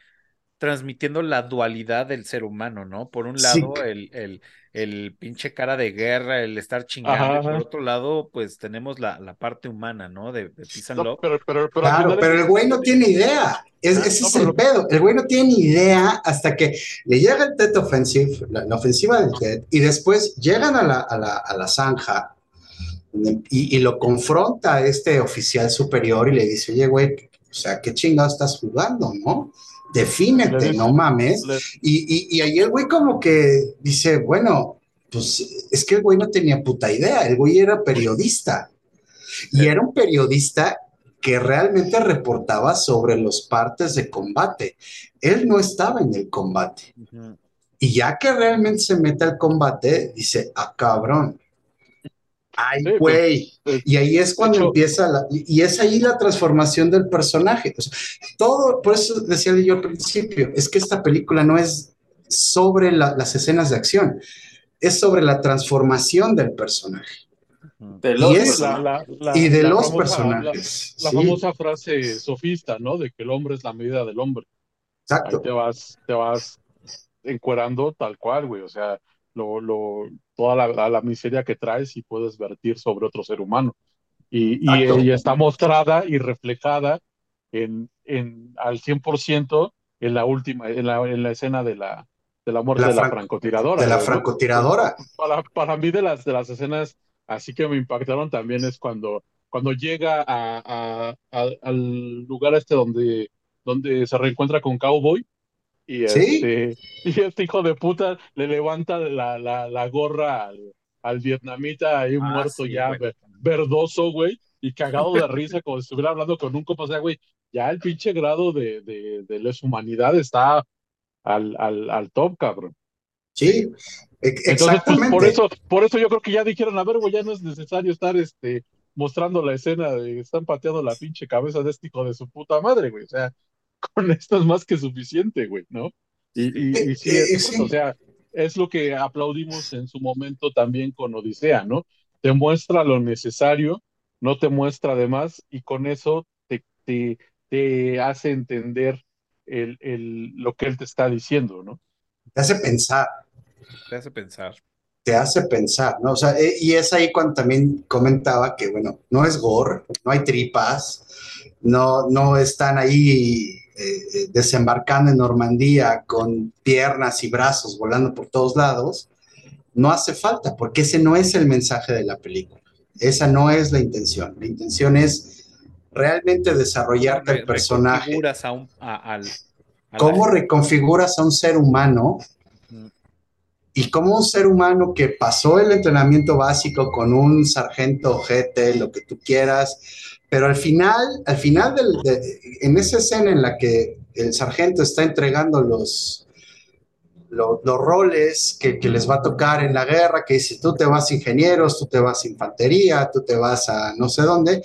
transmitiendo la dualidad del ser humano, ¿no? Por un lado, el, el, el, pinche cara de guerra, el estar chingando, por otro lado, pues tenemos la, la parte humana, ¿no? De, de pero, pero, claro, pero el güey no tiene idea. Es, ese es el pedo. El güey no tiene ni idea hasta que le llega el Tet Offensive, la, ofensiva del Tet, y después llegan a la, a la, a la zanja y, y, lo confronta este oficial superior y le dice, oye, güey, o sea, ¿qué chingado estás jugando, no? Defínete, no mames. Y, y, ahí el güey como que dice, bueno, pues es que el güey no tenía puta idea, el güey era periodista. Y era un periodista que realmente reportaba sobre los partes de combate. Él no estaba en el combate. Y ya que realmente se mete al combate, dice, ah, cabrón, ay, pues, güey. Pues, y ahí es cuando empieza la, y es ahí la transformación del personaje. todo, por eso decía yo al principio, es que esta película no es sobre las escenas de acción, es sobre la transformación del personaje. y, de los personajes. La, famosa frase sofista, ¿no? De que el hombre es la medida del hombre. Exacto. te vas, te vas encuerando tal cual, güey. O sea, lo, lo, toda la, la, miseria que traes y puedes vertir sobre otro ser humano. Y, y, está mostrada y reflejada en, en, al 100% en la última, en la, en la escena de la, de la muerte de la francotiradora. De la francotiradora. Para, para mí de las, de las escenas así que me impactaron también es cuando, cuando llega a, a, al lugar este donde, donde se reencuentra con Cowboy y este, y este hijo de puta le levanta la, la, la gorra al, al, vietnamita ahí ah, muerto ya verdoso, güey, y cagado de risa como si estuviera hablando con un copa, o sea, güey, ya el pinche grado de, de, de deshumanidad está al, al, al top, cabrón. Sí, Entonces, pues, por eso, por eso yo creo que ya dijeron, a ver, güey, ya no es necesario estar este mostrando la escena de que están pateando la pinche cabeza de este hijo de su puta madre, güey. O sea, con esto es más que suficiente, güey, ¿no? Y, y, sí, es, o sea, es lo que aplaudimos en su momento también con Odisea, ¿no? Te muestra lo necesario, no te muestra además, y con eso te, te, te hace entender el, el, lo que él te está diciendo, ¿no? Te hace pensar. Te hace pensar. Te hace pensar, ¿no? O sea, eh, y es ahí cuando también comentaba que, bueno, no es gore, no hay tripas, no, no están ahí eh, desembarcando en Normandía con piernas y brazos volando por todos lados, no hace falta, porque ese no es el mensaje de la película. Esa no es la intención. La intención es realmente desarrollarte el personaje. A ¿Cómo reconfiguras a un ser humano? Y cómo un ser humano que pasó el entrenamiento básico con un sargento GT, lo que tú quieras, pero al final, al final del, en esa escena en la que el sargento está entregando los, los, roles que, que, les va a tocar en la guerra, que dice, tú te vas a ingenieros, tú te vas a infantería, tú te vas a no sé dónde,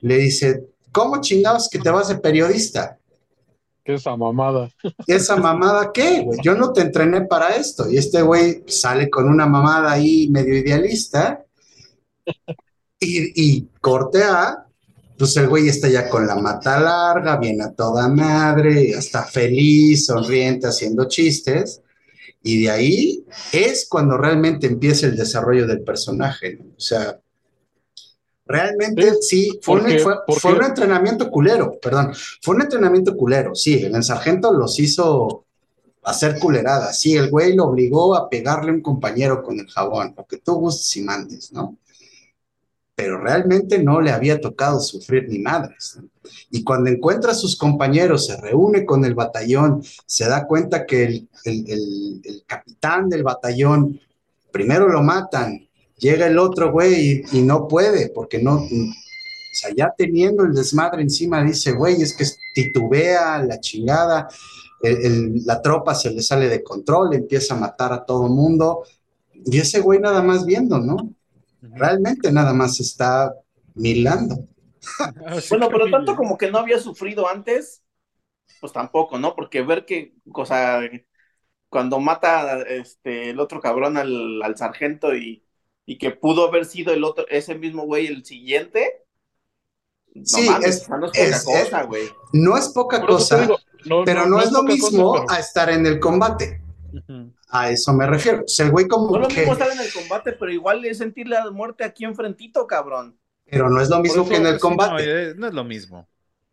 le dice, ¿cómo chingados que te vas de periodista? ¿Qué esa mamada? ¿Esa mamada qué, güey? Yo no te entrené para esto. Y este güey sale con una mamada ahí medio idealista y, y corte A, pues el güey está ya con la mata larga, viene a toda madre, hasta feliz, sonriente, haciendo chistes. Y de ahí es cuando realmente empieza el desarrollo del personaje. O sea, realmente sí, fue, un, entrenamiento culero, perdón, fue un entrenamiento culero, sí, el sargento los hizo hacer culeradas, sí, el güey lo obligó a pegarle a un compañero con el jabón, lo que tú gustes y mandes, ¿no? Pero realmente no le había tocado sufrir ni madres. Y cuando encuentra a sus compañeros, se reúne con el batallón, se da cuenta que el, el capitán del batallón primero lo matan, llega el otro güey y, no puede, porque no, o sea, ya teniendo el desmadre encima, dice, güey, es que titubea la chingada, la tropa se le sale de control, empieza a matar a todo mundo, y ese güey nada más viendo, ¿no? Realmente nada más está milando. bueno, pero tanto como que no había sufrido antes, pues tampoco, ¿no? Porque ver que, o sea, cuando mata este, el otro cabrón al, al sargento y y que pudo haber sido el otro, ese mismo güey el siguiente. No sí, es, no es poca cosa, güey. No es poca cosa, pero no, es, lo mismo a estar en el combate. A eso me refiero. O sea, el güey como no es lo mismo estar en el combate, pero igual es sentir la muerte aquí enfrentito, cabrón. Pero no es lo mismo que en el combate. Eh, no, es lo mismo.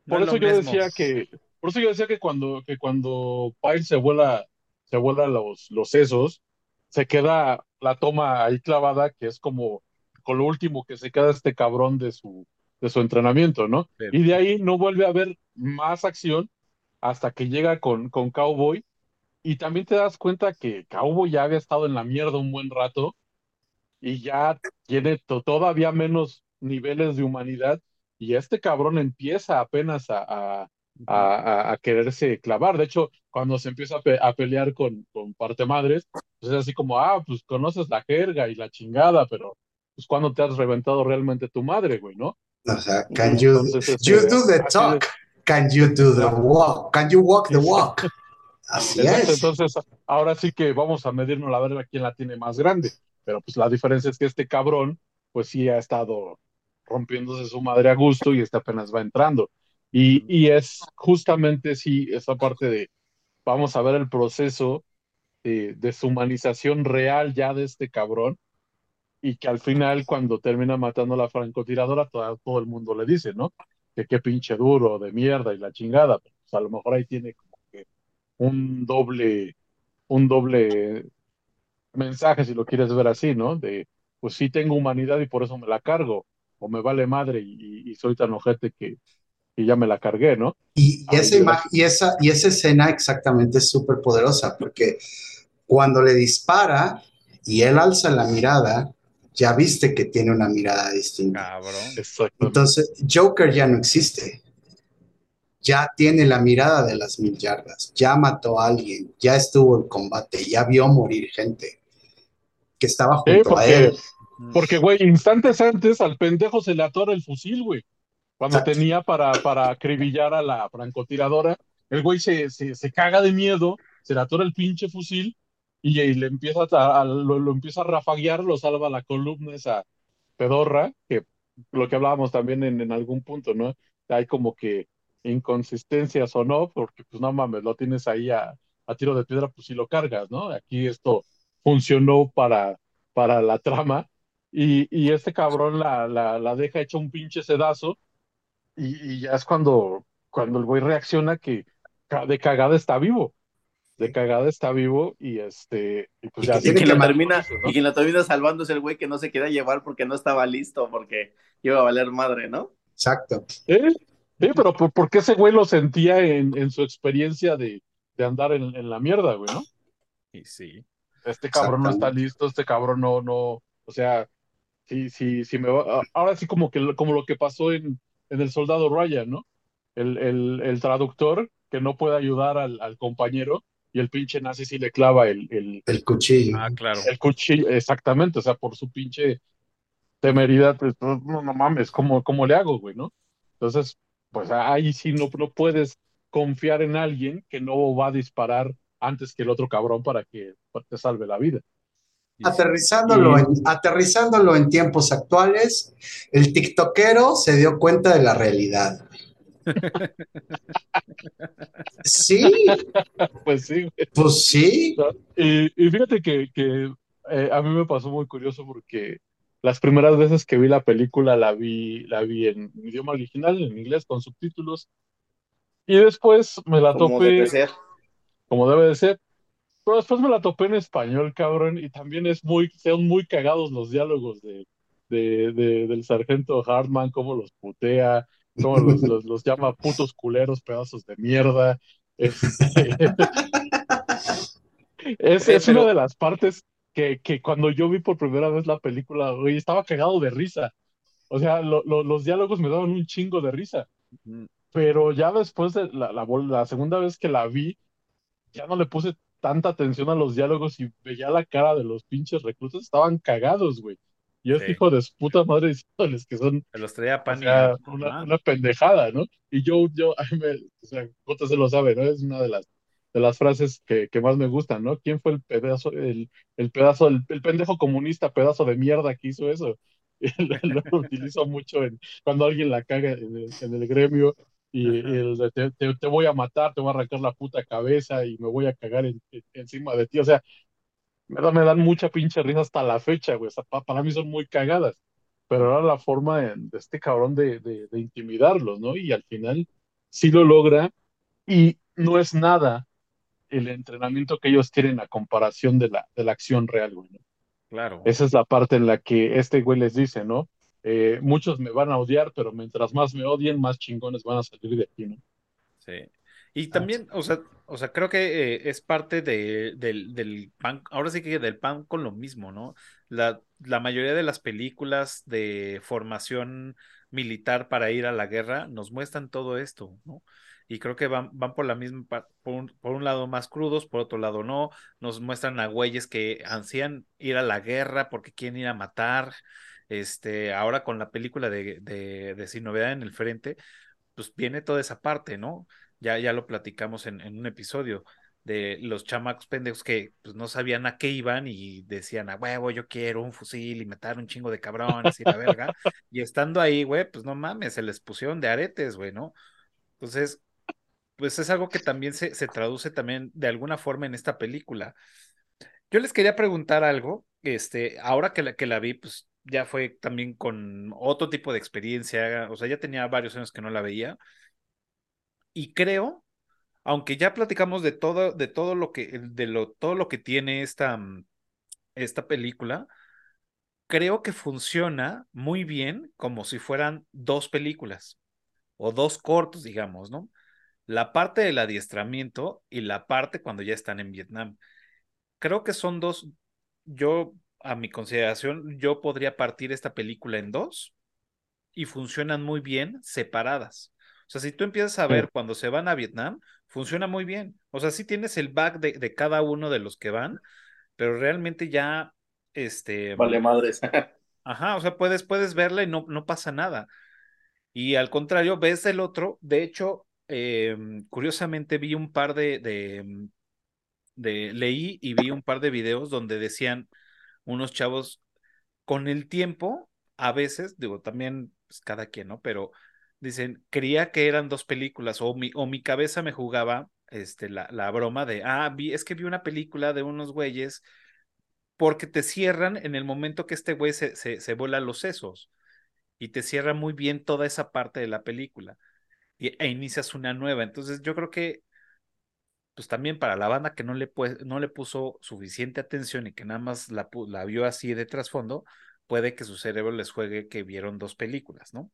por eso yo decía que, por eso yo decía que cuando, que cuando Pyle se vuela, se vuela los, los sesos, se queda la toma ahí clavada, que es como con lo último que se queda este cabrón de su, de su entrenamiento, ¿no? Y de ahí no vuelve a haber más acción hasta que llega con, con Cowboy. Y también te das cuenta que Cowboy ya había estado en la mierda un buen rato y ya tiene todavía menos niveles de humanidad. Y este cabrón empieza apenas a, a, quererse clavar. De hecho, cuando se empieza a, pelear con, con parte madres, pues es así como, ah, pues conoces la jerga y la chingada, pero pues cuando te has reventado realmente tu madre, güey, ¿no? O sea, can you, este, you do the talk? Can you do the walk? Can you walk the walk? Así es. Entonces, ahora sí que vamos a medirnos la verga quién la tiene más grande. Pero pues la diferencia es que este cabrón, pues sí ha estado rompiéndose su madre a gusto y este apenas va entrando. Y, es justamente, sí, esa parte de, vamos a ver el proceso de deshumanización real ya de este cabrón, y que al final, cuando termina matando a la francotiradora, todo, todo el mundo le dice, ¿no? Que qué pinche duro, de mierda y la chingada. Pues a lo mejor ahí tiene como un doble, un doble mensaje, si lo quieres ver así, ¿no? De, pues sí tengo humanidad y por eso me la cargo, o me vale madre y, y soy tan ojete que, y ya me la cargué, ¿no? Y, esa, y, esa, y esa escena exactamente es súper poderosa, porque cuando le dispara y él alza la mirada, ya viste que tiene una mirada distinta. Cabrón. Entonces, Joker ya no existe. Ya tiene la mirada de las mil yardas, ya mató a alguien, ya estuvo en combate, ya vio morir gente que estaba junto a él. Porque, güey, instantes antes al pendejo se le atora el fusil, güey cuando tenía para, para acribillar a la francotiradora, el güey se, se, caga de miedo, se le atora el pinche fusil y, le empieza a, lo, empieza a rafaguear, lo salva la columna esa pedorra, que lo que hablábamos también en, en algún punto, ¿no? Hay como que inconsistencias o no, porque pues no mames, lo tienes ahí a, a tiro de piedra, pues sí lo cargas, ¿no? Aquí esto funcionó para, para la trama y, y este cabrón la, la, la deja hecha un pinche sedazo y, ya es cuando, cuando el güey reacciona que de cagada está vivo. De cagada está vivo y este. Y, pues ya quien la termina, y quien la termina salvando es el güey que no se quería llevar porque no estaba listo, porque iba a valer madre, ¿no? Exacto. ¿Eh? Sí, pero ¿por, qué ese güey lo sentía en, su experiencia de, andar en, la mierda, güey, no? Y sí. Este cabrón no está listo, este cabrón no, no, o sea, sí, sí, sí me va, ahora sí como que como lo que pasó en, en El Soldado Ryan, ¿no? El, el, el traductor que no puede ayudar al, al, compañero y el pinche nazi sí le clava el, el, el cuchillo. Ah, claro. El cuchillo, exactamente, o sea, por su pinche temeridad, pues no, no mames, ¿cómo, ¿cómo le hago, güey, no? Entonces, pues ahí sí no, no puedes confiar en alguien que no va a disparar antes que el otro cabrón para que te salve la vida. Aterrizándolo, en, aterrizándolo en tiempos actuales, el tiktokero se dio cuenta de la realidad. sí. Pues sí. Pues sí. Y, fíjate que, que eh, a mí me pasó muy curioso porque las primeras veces que vi la película la vi, la vi en idioma original, en inglés, con subtítulos. Y después me la topé. Como debe ser. Como debe de ser. Pero después me la topé en español, cabrón, y también es muy, son muy cagados los diálogos de, de, del sargento Hartman, cómo los putea, cómo los, los, llama putos culeros, pedazos de mierda. Este, es, es una de las partes que, que cuando yo vi por primera vez la película, güey, estaba cagado de risa. O sea, los diálogos me daban un chingo de risa. Pero ya después de la, la, segunda vez que la vi, ya no le puse tanta atención a los diálogos y veía la cara de los pinches reclutas, estaban cagados, güey. Y es hijo de su puta madre diciéndoles que son los traía pan una, una, pendejada, ¿no? Y yo, yo, a mí me, o sea, Jota se lo sabe, ¿no? Es una de las de las frases que, que, más me gustan, ¿no? ¿Quién fue el pedazo, el, el pedazo, el, pendejo comunista, pedazo de mierda que hizo eso? lo, utilizo mucho en, cuando alguien la caga en el, gremio y, el, te, te, voy a matar, te voy a arrancar la puta cabeza y me voy a cagar encima de ti. O sea, me, da, me dan mucha pinche risa hasta la fecha, güey. O sea, para, mí son muy cagadas. Pero era la forma de, de este cabrón de, de, de intimidarlos, ¿no? Y al final sí lo logra y no es nada el entrenamiento que ellos tienen a comparación de la, de la acción real, güey. Claro. Esa es la parte en la que este güey les dice, ¿no? Eh, muchos me van a odiar, pero mientras más me odien, más chingones van a salir de aquí, ¿no? Sí. Y también, o sea, o sea, creo que eh, es parte de, del, del pan, ahora sí que del pan con lo mismo, ¿no? La, la mayoría de las películas de formación militar para ir a la guerra nos muestran todo esto, ¿no? Y creo que van, van por la misma, por un, por un, lado más crudos, por otro lado no, nos muestran a güeyes que ansían ir a la guerra porque quieren ir a matar, este, ahora con la película de, de, de Sin Novedad en el Frente, pues viene toda esa parte, ¿no? Ya, ya lo platicamos en, en un episodio de los chamacos pendejos que pues, no sabían a qué iban y decían, a huevo, yo quiero un fusil y matar un chingo de cabrones y la verga. y estando ahí, güey, pues no mames, se les pusieron de aretes, güey, ¿no? Entonces, pues es algo que también se, se traduce también de alguna forma en esta película. Yo les quería preguntar algo, este, ahora que la, que la vi, pues ya fue también con otro tipo de experiencia, o sea, ya tenía varios años que no la veía. Y creo, aunque ya platicamos de todo, de todo lo que, de lo, todo lo que tiene esta, mm, esta película, creo que funciona muy bien como si fueran dos películas o dos cortos, digamos, ¿no? La parte del adiestramiento y la parte cuando ya están en Vietnam. Creo que son dos, yo a mi consideración, yo podría partir esta película en dos y funcionan muy bien separadas. O sea, si tú empiezas a ver cuando se van a Vietnam, funciona muy bien. O sea, sí tienes el back de, de cada uno de los que van, pero realmente ya, este... Vale madres. Ajá, o sea, puedes, puedes verla y no, no pasa nada. Y al contrario, ves el otro, de hecho, Em, curiosamente vi un par de, de, de, leí y vi un par de videos donde decían unos chavos con el tiempo, a veces, digo, también pues, cada quien, ¿no? Pero dicen, creía que eran dos películas o mi, o mi cabeza me jugaba este, la, la broma de, ah, vi, es que vi una película de unos güeyes porque te cierran en el momento que este güey se, se, se vuela los sesos y te cierra muy bien toda esa parte de la película e inicias una nueva. Entonces yo creo que, pues también para la banda que no le, no le puso suficiente atención y que nada más la, la vio así de trasfondo, puede que su cerebro les juegue que vieron dos películas, ¿no?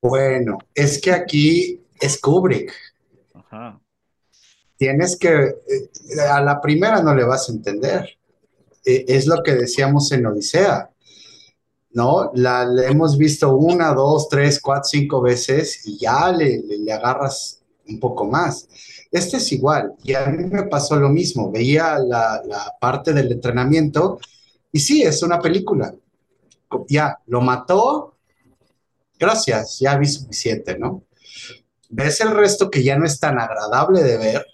Bueno, es que aquí es Kubrick. Ajá. Tienes que, eh, a la primera no le vas a entender. Eh, es lo que decíamos en Odisea, ¿no? La, la hemos visto una, dos, tres, cuatro, cinco veces y ya le, le, agarras un poco más. Este es igual, y a mí me pasó lo mismo. Veía la, la parte del entrenamiento y sí, es una película. Ya, lo mató, gracias, ya vi suficiente, ¿no? Ves el resto que ya no es tan agradable de ver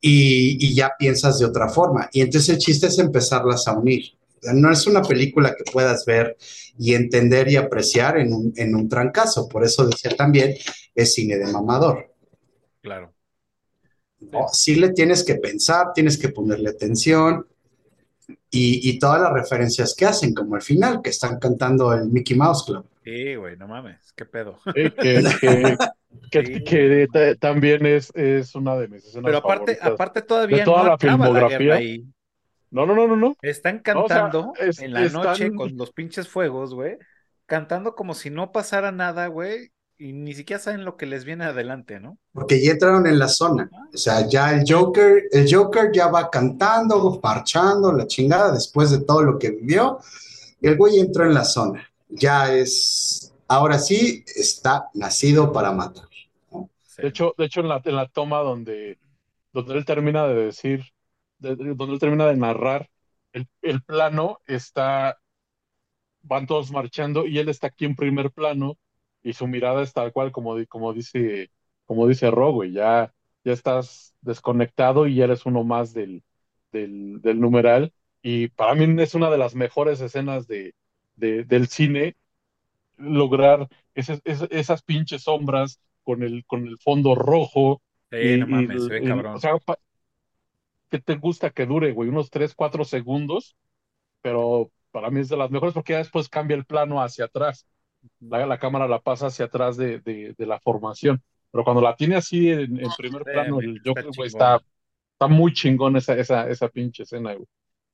y, y, ya piensas de otra forma. Y entonces el chiste es empezarlas a unir. No es una película que puedas ver y entender y apreciar en un, en un trancazo. Por eso decía también, es cine de mamador. Claro. ¿no? Sí le tienes que pensar, tienes que ponerle atención y, y, todas las referencias que hacen, como el final, que están cantando el Mickey Mouse Club. Sí, güey, no mames, qué pedo. Sí, que, que, que, sí. que t- también es, es una de mis escenas Pero aparte, favoritas. aparte todavía de toda no la acaba filmografía. ahí. No, no, no, no, no. Están No, o sea, cantando es- en la noche con los pinches fuegos, güey. Cantando como si no pasara nada, güey. Y ni siquiera saben lo que les viene adelante, ¿no? Porque ya entraron en la zona. O sea, ya el Joker, el Joker ya va cantando, parchando, la chingada, después de todo lo que vivió. El güey entró en la zona. Ya es, ahora sí, está nacido para matar. ¿no? Sí. De hecho, de hecho en la, en la toma donde, donde él termina de decir, de- de- donde él termina de narrar, el, el plano está, van todos marchando y él está aquí en primer plano y su mirada es tal cual como, como dice, como dice ya, ya estás desconectado y ya eres uno más del, del, del numeral. Y para mí es una de las mejores escenas de, de- del cine, lograr esas, pinches sombras con el, con el fondo rojo. Sí, y- no y mames, se ve cabrón. o sea, pa- ¿qué te gusta que dure, güey? Unos 3, 4 segundos, pero para mí es de las mejores porque ya después cambia el plano hacia atrás. La, la cámara la pasa hacia atrás de, de, de la formación. Pero cuando la tiene así en, en primer Sí, plano, güey, el Joker, güey, está, está muy chingón esa, esa, esa pinche escena, güey.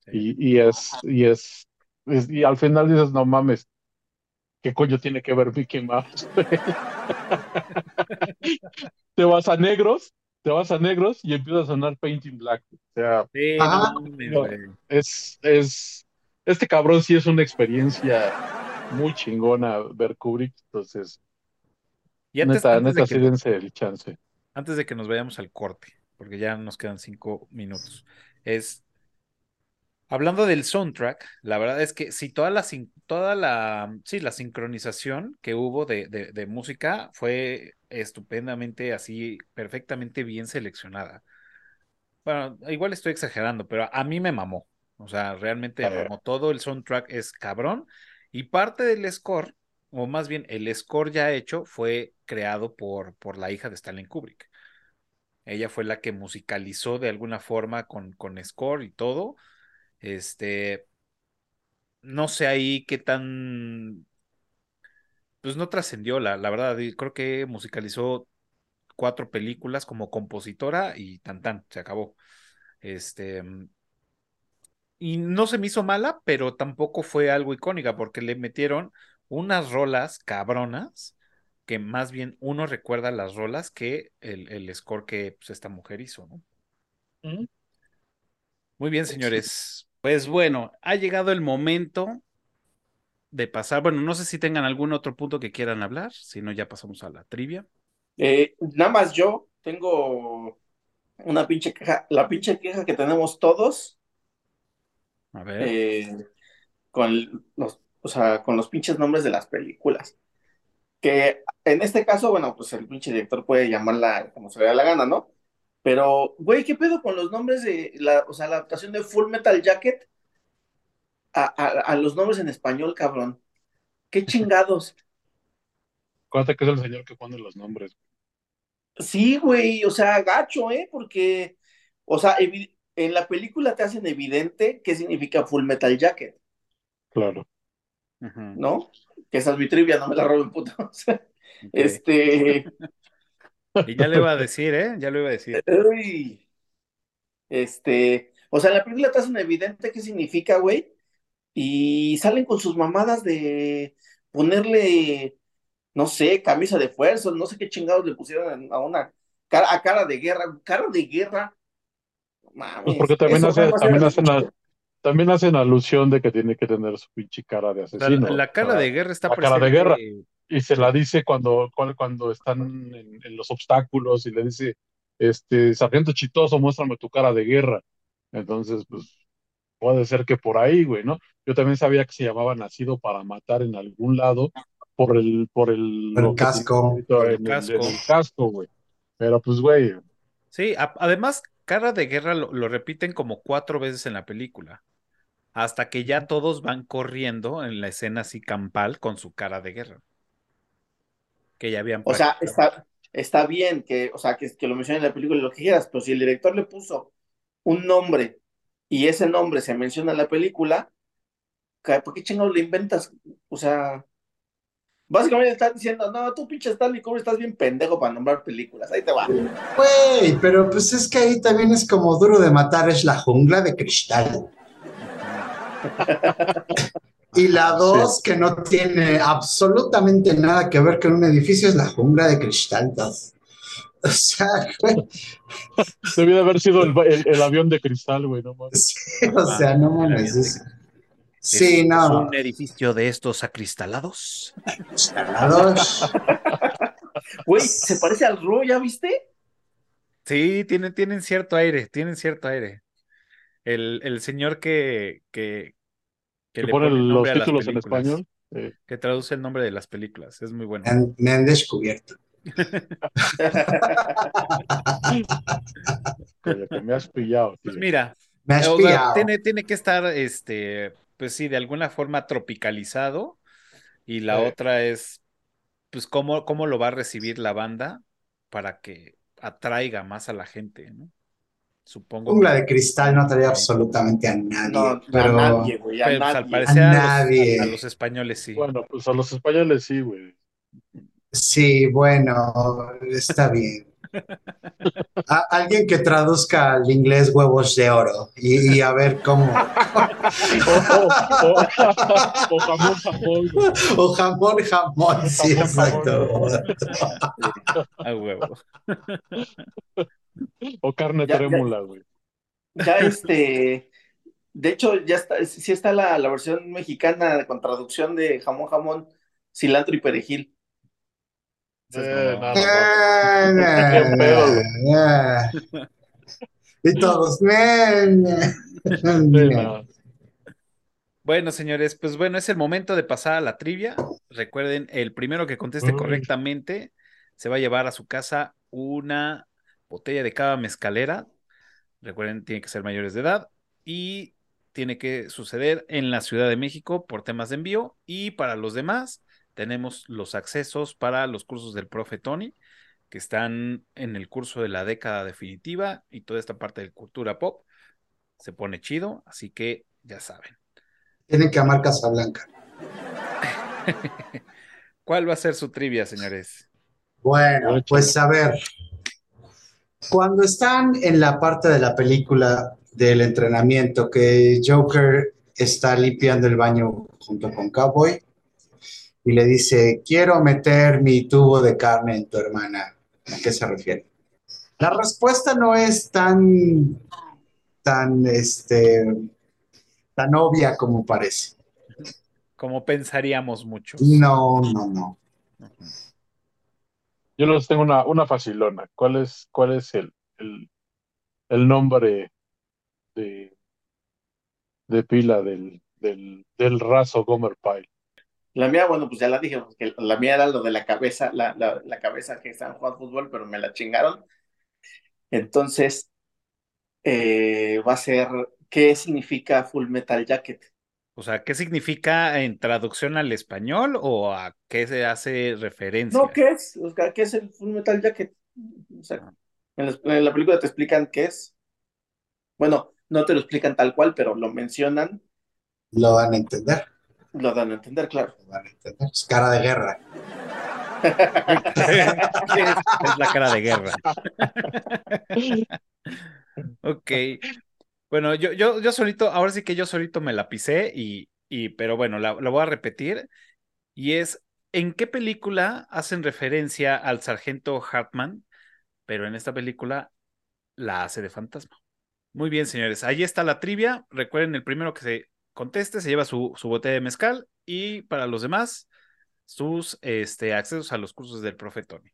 Sí. Y, y es, y es, es- y al final dices, no mames, ¿qué coño tiene que ver Mickey Mouse? te vas a negros, te vas a negros y empieza a sonar Painting Black. O sea, Sí, Ajá. no mames, No. güey. es, es, este cabrón sí es una experiencia muy chingona ver Kubrick, entonces, Y antes, neta, antes de que, sí el chance. antes de que nos vayamos al corte, porque ya nos quedan cinco minutos, es hablando del soundtrack, la verdad es que sí, toda la, toda la, sí, la sincronización que hubo de, de, de música fue estupendamente así, perfectamente bien seleccionada. Bueno, igual estoy exagerando, pero a mí me mamó. O sea, realmente me mamó. Todo el soundtrack es cabrón. Y parte del score, o más bien el score ya hecho, fue creado por, por la hija de Stanley Kubrick. Ella fue la que musicalizó de alguna forma con, con score y todo. Este, no sé ahí qué tan, pues no trascendió, la, la verdad. Creo que musicalizó cuatro películas como compositora y tan tan, se acabó. Este, y no se me hizo mala, pero tampoco fue algo icónica porque le metieron unas rolas cabronas que más bien uno recuerda las rolas que el, el score que pues, esta mujer hizo, ¿no? Muy bien, señores. Pues bueno, ha llegado el momento de pasar. Bueno, no sé si tengan algún otro punto que quieran hablar, si no ya pasamos a la trivia. Eh, nada más yo tengo una pinche queja, la pinche queja que tenemos todos A ver. eh, con los, o sea, con los pinches nombres de las películas. Que en este caso, bueno, pues el pinche director puede llamarla como se le da la gana, ¿no? Pero, güey, ¿qué pedo con los nombres de la, o sea, la adaptación de Full Metal Jacket a, a, a los nombres en español, cabrón? ¿Qué chingados? Acuérdate que es el señor que pone los nombres. Sí, güey, o sea, gacho, ¿eh? Porque, o sea, en la película te hacen evidente qué significa Full Metal Jacket, Claro. ¿no? Que esa es mi trivia, no me la roben, puto. O sea, ok. Este, Y ya le iba a decir, ¿eh? Ya lo iba a decir. uy, este, o sea, en la película te hacen evidente qué significa, güey, y salen con sus mamadas de ponerle no sé, camisa de fuerza, no sé qué chingados le pusieron a una cara, a cara de guerra, cara de guerra. pues porque también, hacen, también hacen alusión de que tiene que tener su pinche cara de asesino. La, cara de guerra está La cara de guerra. Y se la dice cuando, cuando están en, los obstáculos y le dice, este, sargento chitoso, muéstrame tu cara de guerra. Entonces, pues, puede ser que por ahí, güey, ¿no? Yo también sabía que se llamaba Nacido para Matar en algún lado por el, por el, casco. el, casco. güey. Pero pues, güey. Sí, además, cara de guerra lo, repiten como cuatro veces en la película. Hasta que ya todos van corriendo en la escena así campal con su cara de guerra. Que ya habían. O sea, está, está bien que, o sea, que, que lo mencionen en la película y lo que quieras, pero si el director le puso un nombre y ese nombre se menciona en la película, ¿por qué chingados le inventas? O sea, Básicamente están diciendo, no, tú pinche Stanley Kubrick estás bien pendejo para nombrar películas, ahí te va. Güey, pero pues es que ahí también es como duro de matar, es la jungla de cristal. y la dos, que no tiene absolutamente nada que ver con un edificio, es la jungla de cristal 2. O sea, güey. Debía haber sido el, avión de cristal, güey, no mames. o sea, no mames. Sí, no. un edificio de estos acristalados. Acristalados. Güey, ¿se parece al Ro, ya viste? Sí, tienen, tienen cierto aire, tienen cierto aire. El, el señor que, que, que, pone, los títulos en español. Que traduce el nombre de las películas, es muy bueno. Me han descubierto. me has pillado. Pues mira, me has pillado. Tiene, tiene que estar este pues sí, de alguna forma tropicalizado. Y la otra es, pues, cómo, cómo lo va a recibir la banda para que atraiga más a la gente, ¿no? Supongo. Jungla de cristal no atrae absolutamente a nadie. pero... A nadie, güey. A, pues, nadie. a, nadie. a los españoles sí. Bueno, pues a los españoles sí, güey. Sí, bueno, está bien alguien que traduzca al inglés huevos de oro y, a ver cómo. o, jamón, jamón. O jamón, jamón, sí, exacto. A huevo. O carne trémula, güey. Ya, este. De hecho, ya está, sí está la, la versión mexicana con traducción de jamón, jamón, cilantro y perejil. Y todos, Bueno, señores, pues bueno, es el momento de pasar a la trivia. Recuerden, el primero que conteste correctamente se va a llevar a su casa una botella de cava mezcalera. Recuerden, tiene que ser mayores de edad y tiene que suceder en la Ciudad de México por temas de envío. Y para los demás, tenemos los accesos para los cursos del profe Tony, que están en el curso de la década definitiva y toda esta parte de cultura pop. Se pone chido, así que ya saben. Tienen que amar Casablanca. ¿Cuál va a ser su trivia, señores? Bueno, pues a ver. Cuando están en la parte de la película del entrenamiento que Joker está limpiando el baño junto con Cowboy, y le dice, quiero meter mi tubo de carne en tu hermana. ¿A qué se refiere? La respuesta no es tan, tan, este, tan obvia como parece. Como pensaríamos mucho. No, no, no. Yo les tengo una, una facilona. ¿Cuál es, cuál es el, el, nombre de, de pila del, del, del raso Gomer Pyle? La mía, bueno, pues ya la dije, porque la mía era lo de la cabeza, la, la, cabeza que estaban jugando fútbol, pero me la chingaron. Entonces, eh, va a ser, ¿qué significa Full Metal Jacket? O sea, ¿qué significa en traducción al español o a qué se hace referencia? No, ¿qué es? O sea, ¿qué es el Full Metal Jacket? O sea, ah. en la, en la película te explican qué es. Bueno, no te lo explican tal cual, pero lo mencionan. Lo van a entender. Lo dan a entender, claro. Lo dan a entender. Es cara de guerra. es la cara de guerra. ok. Bueno, yo, yo, yo solito, ahora sí que yo solito me la pisé y, y pero bueno, la, voy a repetir. Y es ¿en qué película hacen referencia al sargento Hartman? Pero en esta película la hace de fantasma. Muy bien, señores. Ahí está la trivia. Recuerden, el primero que se conteste se lleva su, su botella de mezcal y para los demás, sus este, accesos a los cursos del profe Tony.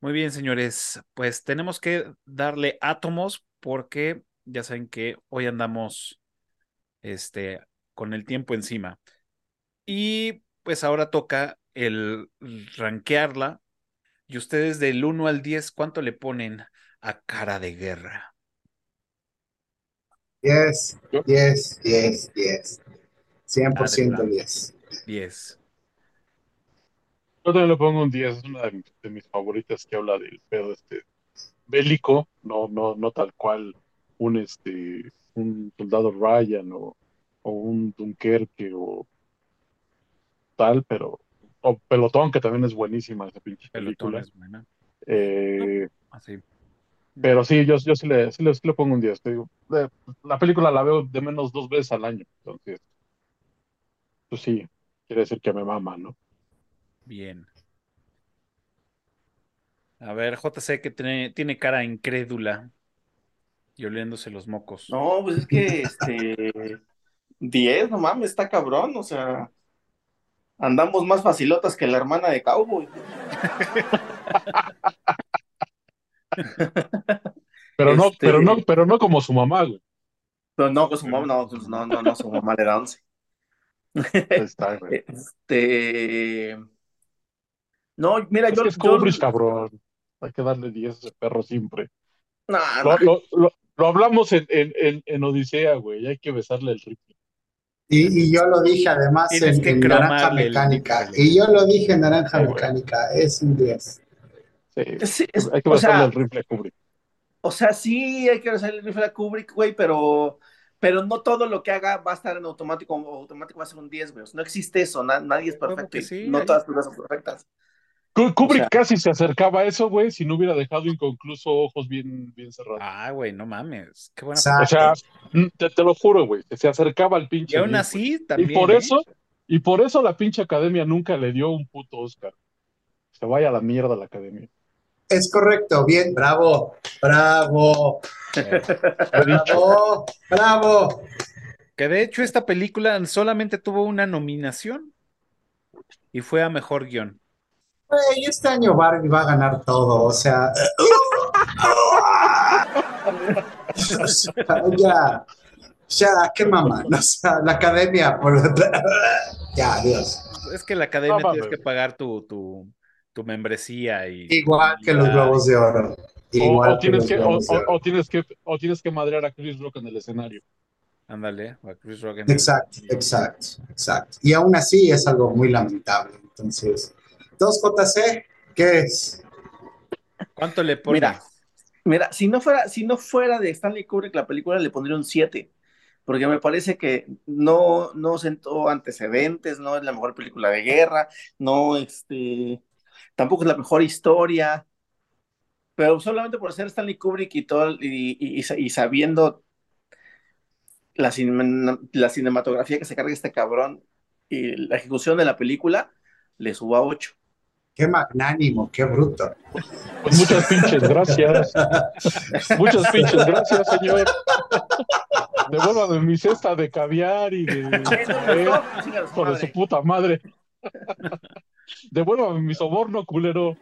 Muy bien, señores. Pues tenemos que darle átomos porque ya saben que hoy andamos este, con el tiempo encima. Y pues ahora toca el rankearla. Y ustedes del 1 al 10, ¿cuánto le ponen a cara de guerra? 10, 10, 10, 10. 100% 10. 10. Yo también le pongo un 10, es una de mis, de mis favoritas que habla del pedo este bélico, no, no, no tal cual un este un soldado Ryan o, o un Dunkerque o tal, pero o Pelotón, que también es buenísima esa pinche Pelotón película. es buena. Eh, Así. pero sí, yo, yo sí, le, sí, le, sí le pongo un 10. te digo. Eh, la película la veo de menos dos veces al año, entonces, pues sí, quiere decir que me mama, ¿no? Bien. A ver, JC que tiene, tiene cara incrédula y oliéndose los mocos. No, pues es que este 10, no mames, está cabrón, o sea, andamos más facilotas que la hermana de Cowboy. Pero no, Este- pero no, pero no como su mamá, güey. Pero no, con su mamá, no, pues no, no, no, su mamá le da 11. Ahí está, güey. Este. No, mira, Es yo. que es yo- Kubrick, cabrón. Hay que darle 10 a ese perro siempre. No, Lo, no. lo, lo, lo hablamos en, en, en, en Odisea, güey. Hay que besarle el rifle. Y, y yo lo dije además en, que en Naranja el Mecánica. Y yo lo dije en Naranja Sí, güey. Mecánica. Es un 10. Sí. Sí, es- Hay que o besarle sea, el rifle a Kubrick. o sea, sí hay que hacer el rifle a Kubrick, güey, pero, pero no todo lo que haga va a estar en automático o automático va a ser un 10, güey. O no existe eso, na- nadie es perfecto. sí, no todas las películas son perfectas. Ku- Kubrick sea- casi se acercaba a eso, güey, si no hubiera dejado inconcluso ojos bien, bien cerrados. Ah, güey, no mames. Qué buena. Exacto. O sea, te, te lo juro, güey, que se acercaba al pinche. Y aún así, güey. también. Y por ¿eh? eso, y por eso la pinche academia nunca le dio un puto Oscar. Se vaya a la mierda la academia. Es correcto. Bien. Bravo. Bravo. Eh. Bravo. Bravo. Que de hecho, esta película solamente tuvo una nominación y fue a mejor guion. Güey, este año Barbie va a ganar todo. O sea. o sea, ya. Ya, qué mamá. O sea, la academia. Por... ya, adiós. Es que la academia No, tienes que pagar tu, tu, tu membresía y. Igual que los globos de oro. O, Igual tienes que, o, tienes que, o tienes que madrear a Chris Rock en el escenario. Ándale, a Chris Rock en el- Exacto, exacto, exacto. Y aún así es algo muy lamentable. Entonces, 2JC, ¿qué es? ¿Cuánto le pones? Mira, mira, si no fuera, si no fuera de Stanley Kubrick la película, le pondría un 7. Porque me parece que no, no sentó antecedentes, no es la mejor película de guerra, no, este, tampoco es la mejor historia. Pero solamente por ser Stanley Kubrick y todo, y, y- y sa- y sabiendo la, cine- la cinematografía que se carga este cabrón y la ejecución de la película, le subo a 8. Qué magnánimo, qué bruto. Pues muchas pinches gracias. Muchas pinches gracias, señor. Devuélvame mi cesta de caviar y de. por de su puta madre. Devuélvame mi soborno, culero.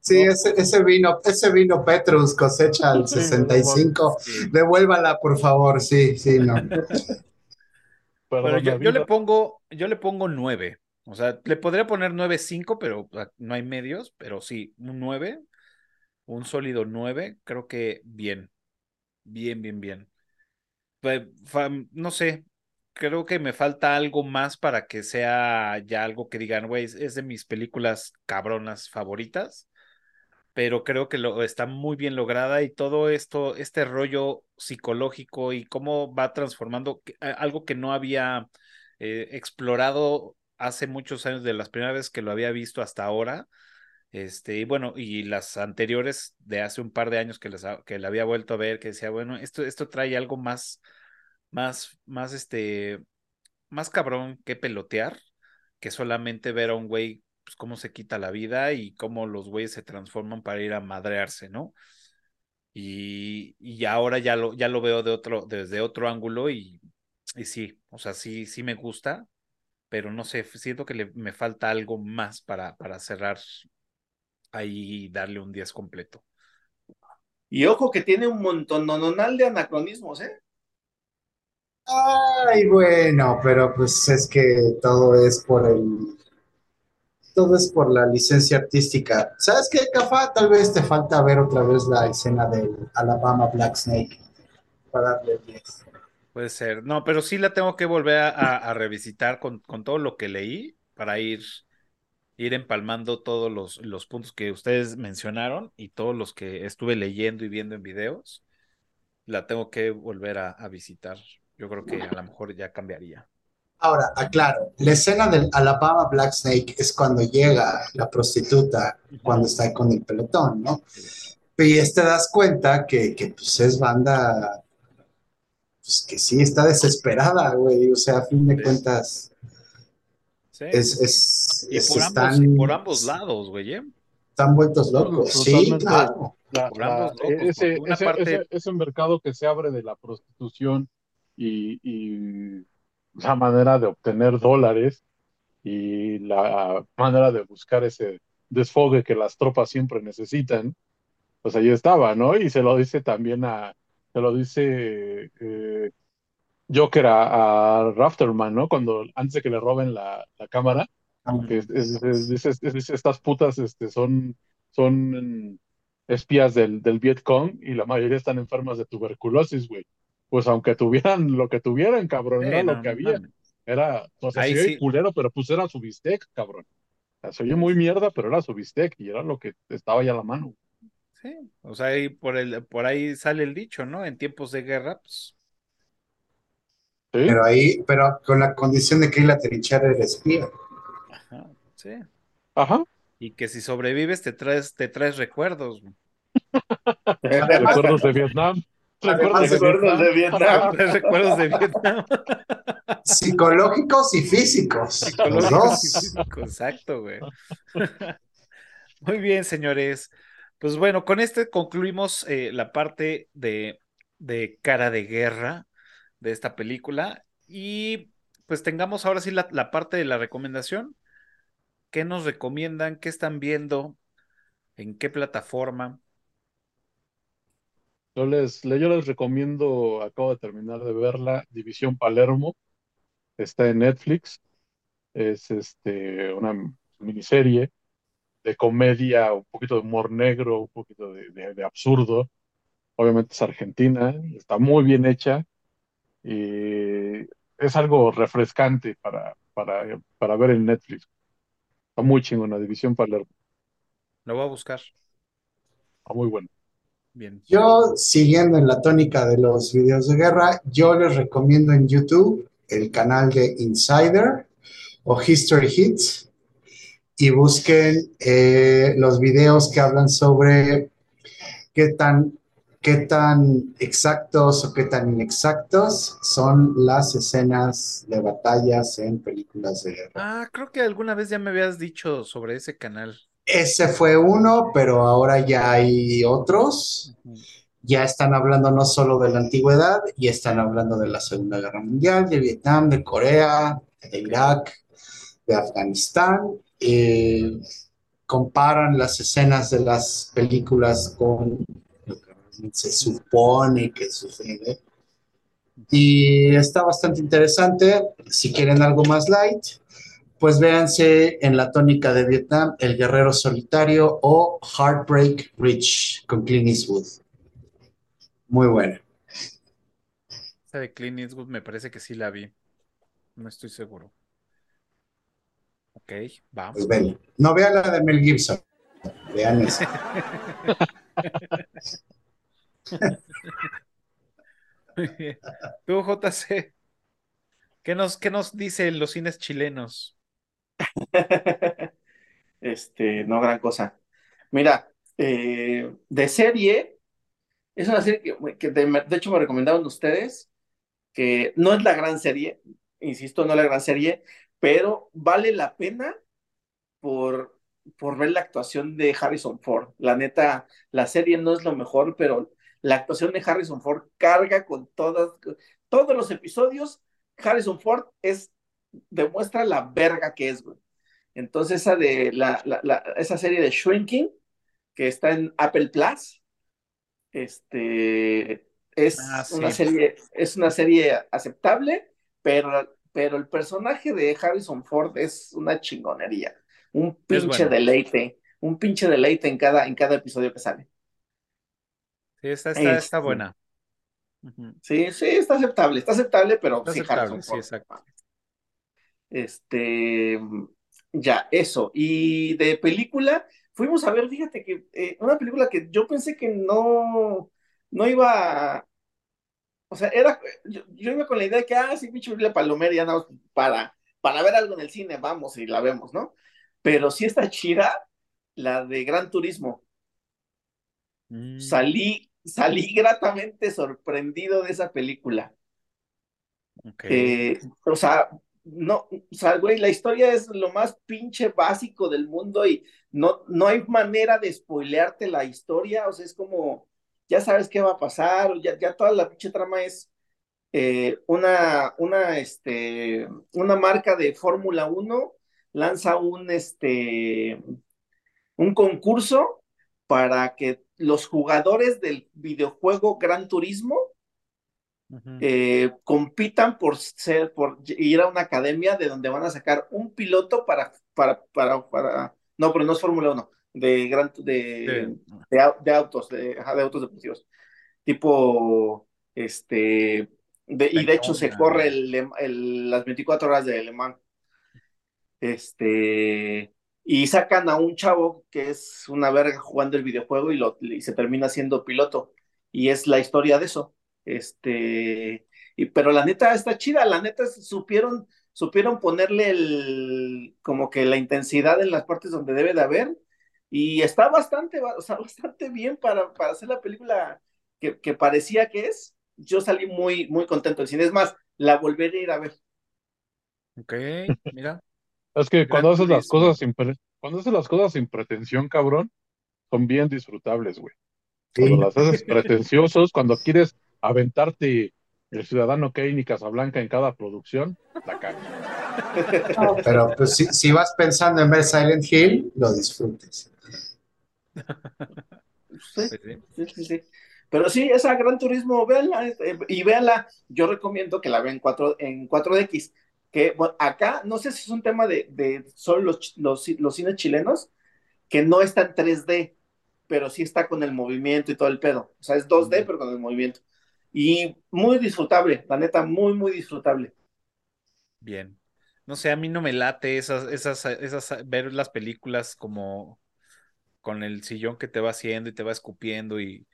Sí, ese, ese vino, ese vino Petrus cosecha al Sí, 65. Sí. Devuélvala, por favor. Sí, sí, no. Bueno, yo, yo le pongo, yo le pongo 9. O sea, le podría poner 9.5, pero ah, no hay medios, pero sí, un 9, un sólido 9, creo que bien, bien, bien, bien. No sé, creo que me falta algo más para que sea ya algo que digan, güey, es de mis películas cabronas favoritas, pero creo que lo está muy bien lograda y todo esto, este rollo psicológico y cómo va transformando algo que no había eh, explorado hace muchos años de las primeras veces que lo había visto hasta ahora. Este, y bueno, y las anteriores de hace un par de años que, les, que la había vuelto a ver, que decía, bueno, esto, esto trae algo más, más, más este, más cabrón que pelotear, que solamente ver a un güey, pues cómo se quita la vida y cómo los güeyes se transforman para ir a madrearse, ¿no? Y, y ahora ya lo, ya lo veo de otro, desde otro ángulo y, y sí, o sea, sí, sí me gusta, pero no sé, siento que le, me falta algo más para, para cerrar ahí y darle un 10 completo. Y ojo que tiene un montón de anacronismos, ¿eh? Ay, bueno, pero pues es que todo es por el. Todo es por la licencia artística. ¿Sabes qué, Cafá? Tal vez te falta ver otra vez la escena del Alabama Black Snake para darle 10. Puede ser. No, pero sí la tengo que volver a, revisitar con, con, todo lo que leí para ir, ir empalmando todos los, los puntos que ustedes mencionaron y todos los que estuve leyendo y viendo en videos. La tengo que volver a, a visitar yo creo que a lo mejor ya cambiaría. Ahora, aclaro, la escena del Alabama Black Snake es cuando llega la prostituta, cuando está con el pelotón, ¿no? Y te das cuenta que, que pues es banda, pues que sí, está desesperada, güey, o sea, a fin de cuentas... Sí. Es, es, y por, están, ambos, por ambos lados, güey. ¿eh? Están vueltos locos, sí, claro. ese, ese, ese mercado que se abre de la prostitución y, la manera de obtener dólares y la manera de buscar ese desfogue que las tropas siempre necesitan, pues ahí estaba, ¿no? Y se lo dice también a, se lo dice eh, Joker a, Rafterman, ¿no? Cuando antes de que le roben la, cámara, que dice, estas putas este, son, son espías del, del Vietcong y la mayoría están enfermas de tuberculosis, güey pues aunque tuvieran lo que tuvieran, cabrón, era lo que había. Era, o sea, sí. culero, pero pues era su bistec, cabrón. O sea, se oye muy mierda, pero era su bistec y era lo que estaba ya a la mano. Sí, o sea, ahí por, el, por ahí sale el dicho, ¿no? En tiempos de guerra, pues. ¿Sí? Pero ahí, pero con la condición de que la trinchera era espía. Ajá, sí. Ajá. Y que si sobrevives te traes, te traes recuerdos. recuerdos de Vietnam. Recuerdos, de, Vietnam. Recuerdos de Vietnam. Psicológicos y físicos. Psicológicos y físicos, exacto, güey. Muy bien, señores. Pues bueno, con este concluimos eh, la parte de, de, cara de guerra de esta película. Y pues tengamos ahora sí la, la parte de la recomendación. ¿Qué nos recomiendan? ¿Qué están viendo? ¿En qué plataforma? Yo les, yo les recomiendo, acabo de terminar de verla, División Palermo, está en Netflix, es este, una miniserie de comedia, un poquito de humor negro, un poquito de, absurdo, obviamente es argentina, está muy bien hecha y es algo refrescante para, para, para ver en Netflix. Está muy chingona, División Palermo. Lo voy a buscar. Está muy bueno. Yo, siguiendo en la tónica de los videos de guerra, yo les recomiendo en YouTube el canal de Insider o History Hits y busquen eh, los videos que hablan sobre qué tan, qué tan exactos o qué tan inexactos son las escenas de batallas en películas de guerra. Ah, creo que alguna vez ya me habías dicho sobre ese canal. Ese fue uno, pero ahora ya hay otros. Ya están hablando no solo de la antigüedad, ya están hablando de la Segunda Guerra Mundial, de Vietnam, de Corea, de Irak, de Afganistán. Eh, comparan las escenas de las películas con lo que se supone que sucede. Y está bastante interesante. Si quieren algo más light, pues véanse en la tónica de Vietnam, El Guerrero Solitario o Heartbreak Ridge con Clint Eastwood. Muy buena. Esa de Clint Eastwood me parece que sí la vi. No estoy seguro. Ok, vamos. Pues ven. No vean la de Mel Gibson. Vean esa. Tú, JC, ¿qué nos, ¿qué nos dicen los cines chilenos? este, no gran cosa. Mira, eh, de serie, es una serie que, de, hecho me recomendaron ustedes, que no es la gran serie, insisto, no es la gran serie, pero vale la pena por, por ver la actuación de Harrison Ford. La neta, la serie no es lo mejor, pero la actuación de Harrison Ford carga con todas, todos los episodios. Harrison Ford es, demuestra la verga que es, güey. Entonces, esa de la, esa serie de Shrinking, que está en Apple Plus, este, es ah, una serie, es una serie aceptable, pero, pero el personaje de Harrison Ford es una chingonería. Un pinche deleite, un pinche deleite en cada, en cada episodio que sale. Sí, está, está, está buena. Sí, sí, está aceptable, está aceptable, pero sí, Harrison Ford. exacto. Este, ya, eso. Y de película, fuimos a ver, fíjate que eh, una película que yo pensé que no, no iba, o sea, era, yo, iba con la idea de que, ah, sí, pinche la palomera, ya nada para, para ver algo en el cine, vamos y la vemos, ¿no? Pero sí está chida la de Gran Turismo. Mm. Salí, salí gratamente sorprendido de esa película. Eh, o sea, no, o sea, güey, la historia es lo más pinche básico del mundo y no, no hay manera de spoilearte la historia, o sea, es como, ya sabes qué va a pasar, ya, ya toda la pinche trama es eh, una, una, este, una marca de Fórmula 1 lanza un, este, un concurso para que los jugadores del videojuego Gran Turismo eh, compitan por ser, por ir a una academia de donde van a sacar un piloto para, para, para, para, no, pero no es Fórmula 1, de, gran, de, de, autos, de, de autos deportivos. Tipo, este, y de hecho se corre el, las 24 horas de Le Mans. Este, y sacan a un chavo que es una verga jugando el videojuego y, lo, y se termina siendo piloto. Y es la historia de eso. Este, y, pero la neta está chida, la neta supieron, supieron ponerle el, como que la intensidad en las partes donde debe de haber, y está bastante, o sea, bastante bien para, para hacer la película que, que, parecía que es. Yo salí muy, muy contento del cine. Es más, la volveré a ir a ver. Ok, mira. Es que cuando haces las cosas sin cuando haces las cosas sin pretensión, cabrón, son bien disfrutables, güey. Cuando las haces pretenciosos, cuando quieres aventarte el ciudadano Kane y Casablanca en cada producción, la cagas. pero pues si, vas pensando en ver Silent Hill, lo disfrutes. Sí, sí, sí, Pero sí, esa Gran Turismo, véanla este, y véanla. Yo recomiendo que la vean en, 4, en 4DX. Que acá, no sé si es un tema de, de solo los, los, los cines chilenos, que no está en 3D, pero sí está con el movimiento y todo el pedo. O sea, es 2D, pero con el movimiento. Y muy disfrutable, la neta, muy, muy disfrutable. Bien. No sé, a mí no me late esas, esas, esas, ver las películas como con el sillón que te va haciendo y te va escupiendo y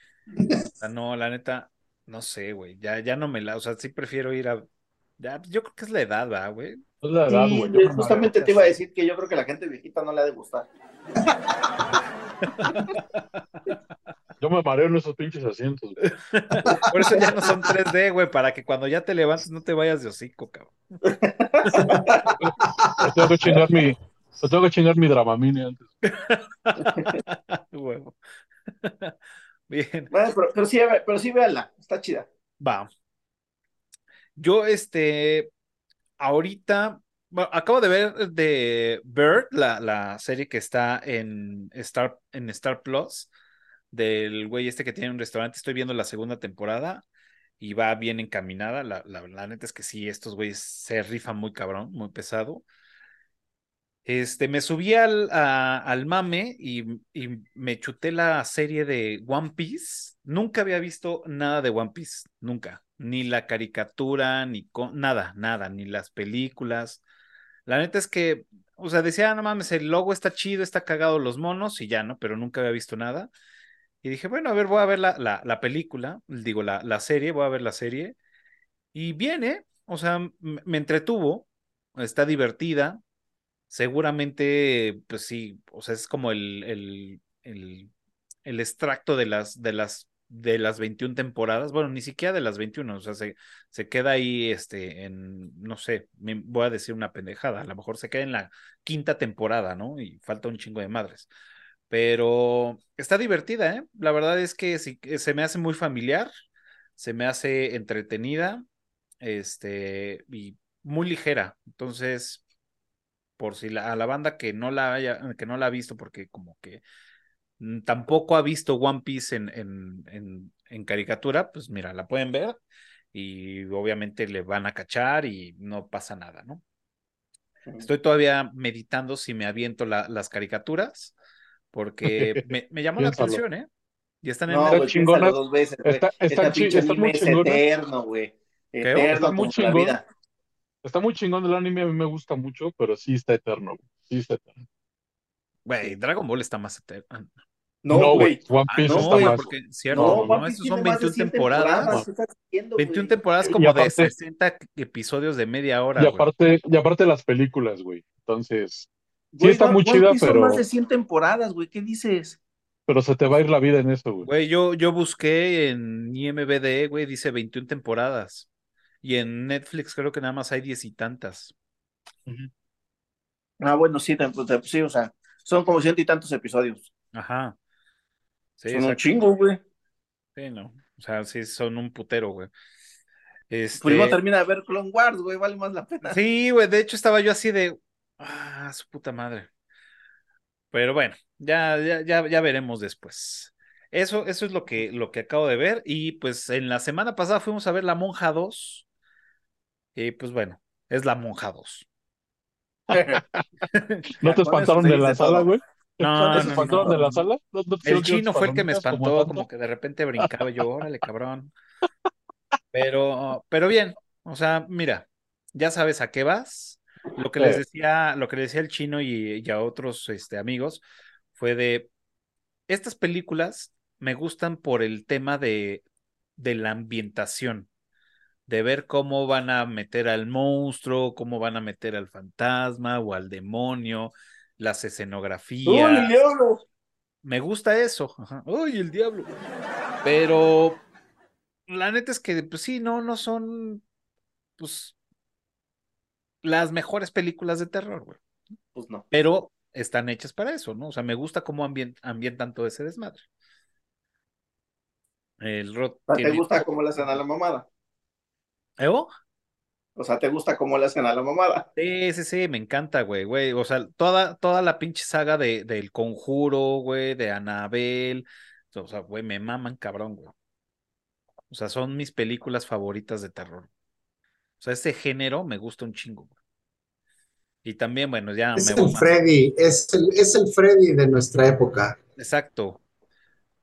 no, la neta, no sé, güey, ya, ya no me la, o sea, sí prefiero ir a, ya, yo creo que es la edad, ¿verdad, güey? Es la edad, güey. justamente te iba a decir que yo creo que la gente viejita no le ha de gustar. Yo me mareo en esos pinches asientos. Por eso ya no son 3D, güey, para que cuando ya te levantes no te vayas de hocico, cabrón. tengo que chingar mi, tengo que chingar mi Dramamine antes. Huevo. Bien. Bueno, pero, sí, pero sí, véanla, está chida. Va. Yo, este, ahorita, bueno, acabo de ver de Bird, la, la serie que está en Star, en Star Plus del güey este que tiene un restaurante. Estoy viendo la segunda temporada y va bien encaminada. La, la, neta es que sí, estos güeyes se rifan muy cabrón, muy pesado. Este, me subí al, al mame y, y, me chuté la serie de One Piece. Nunca había visto nada de One Piece, nunca. Ni la caricatura, ni nada, nada, ni las películas. La neta es que, o sea, decía, no mames, el logo está chido, está cagado los monos y ya, ¿no? Pero nunca había visto nada. Y dije, bueno, a ver, voy a ver la, la, película, digo, la, la, serie, voy a ver la serie. Y viene, o sea, me entretuvo, está divertida. Seguramente, pues sí, o sea, es como el, el, el, el extracto de las, de las de las 21 temporadas, bueno, ni siquiera de las 21, o sea, se, se queda ahí, este, en, no sé, voy a decir una pendejada, a lo mejor se queda en la quinta temporada, ¿no? Y falta un chingo de madres. Pero está divertida, ¿eh? La verdad es que se me hace muy familiar, se me hace entretenida, este, y muy ligera. Entonces, por si la, a la banda que no la haya, que no la ha visto, porque como que tampoco ha visto One Piece en, en, en, caricatura, pues mira, la pueden ver y obviamente le van a cachar y no pasa nada, ¿no? Estoy todavía meditando si me aviento las caricaturas, porque me, me llamó la atención, ¿eh? Y están en no, chingona. dos veces, Está, está, está muy es eterno, güey. Eterno está muy chingón. Está muy chingón el anime, a mí me gusta mucho, pero sí está eterno, Sí está eterno. Güey, Dragon Ball está más eterno. No, güey. One ah, Piece está más. Porque, cierto, no, estos son 21 temporadas. 21 temporadas como de 60 episodios de media hora. Y aparte, y aparte las películas, güey. Entonces, sí está muy chida, pero. Son más de 100 temporadas, güey. ¿Qué dices? Pero se te va a ir la vida en eso, güey. Güey, yo, yo busqué en IMBD, güey, dice 21 temporadas. Y en Netflix creo que nada más hay diez y tantas. Ah, bueno, sí, sí, o sea, son como ciento y tantos episodios. Ajá. Son un chingo, güey. Sí, no. O sea, sí, son un putero, güey. Este... Pues termina de ver Clone Wars, güey, vale más la pena. Sí, güey, de hecho estaba yo así de. Ah, su puta madre. Pero bueno, ya, ya, ya, ya veremos después. Eso, eso es lo que, lo que acabo de ver. Y pues en la semana pasada fuimos a ver La Monja 2. Y pues bueno, es La Monja 2. ¿No te espantaron de la sala, güey? No, ¿No te espantaron de la sala? el chino fue el que me espantó, como, que de repente brincaba yo, órale, cabrón. Pero, pero bien, o sea, mira, ya sabes a qué vas. Lo que les decía, lo que le decía el chino y, a otros este, amigos fue de estas películas me gustan por el tema de, de la ambientación de ver cómo van a meter al monstruo, cómo van a meter al fantasma o al demonio, las escenografías. ¡Uy, el diablo! Me gusta eso. ¡Uy, el diablo! Pero la neta es que, pues sí, no, no son, pues, las mejores películas de terror, güey. Pues no. Pero están hechas para eso, ¿no? O sea, me gusta cómo ambientan todo ese desmadre. El ¿Te gusta cómo le hacen a la mamada? ¿Evo? O sea, ¿te gusta cómo le hacen a la mamada? Sí, sí, sí, me encanta, güey, güey. O sea, toda, toda la pinche saga de, del conjuro, güey, de Anabel. O sea, güey, me maman cabrón, güey. O sea, son mis películas favoritas de terror. O sea, ese género me gusta un chingo, güey. Y también, bueno, ya es el Freddy, es el, es el Freddy de nuestra época. Exacto.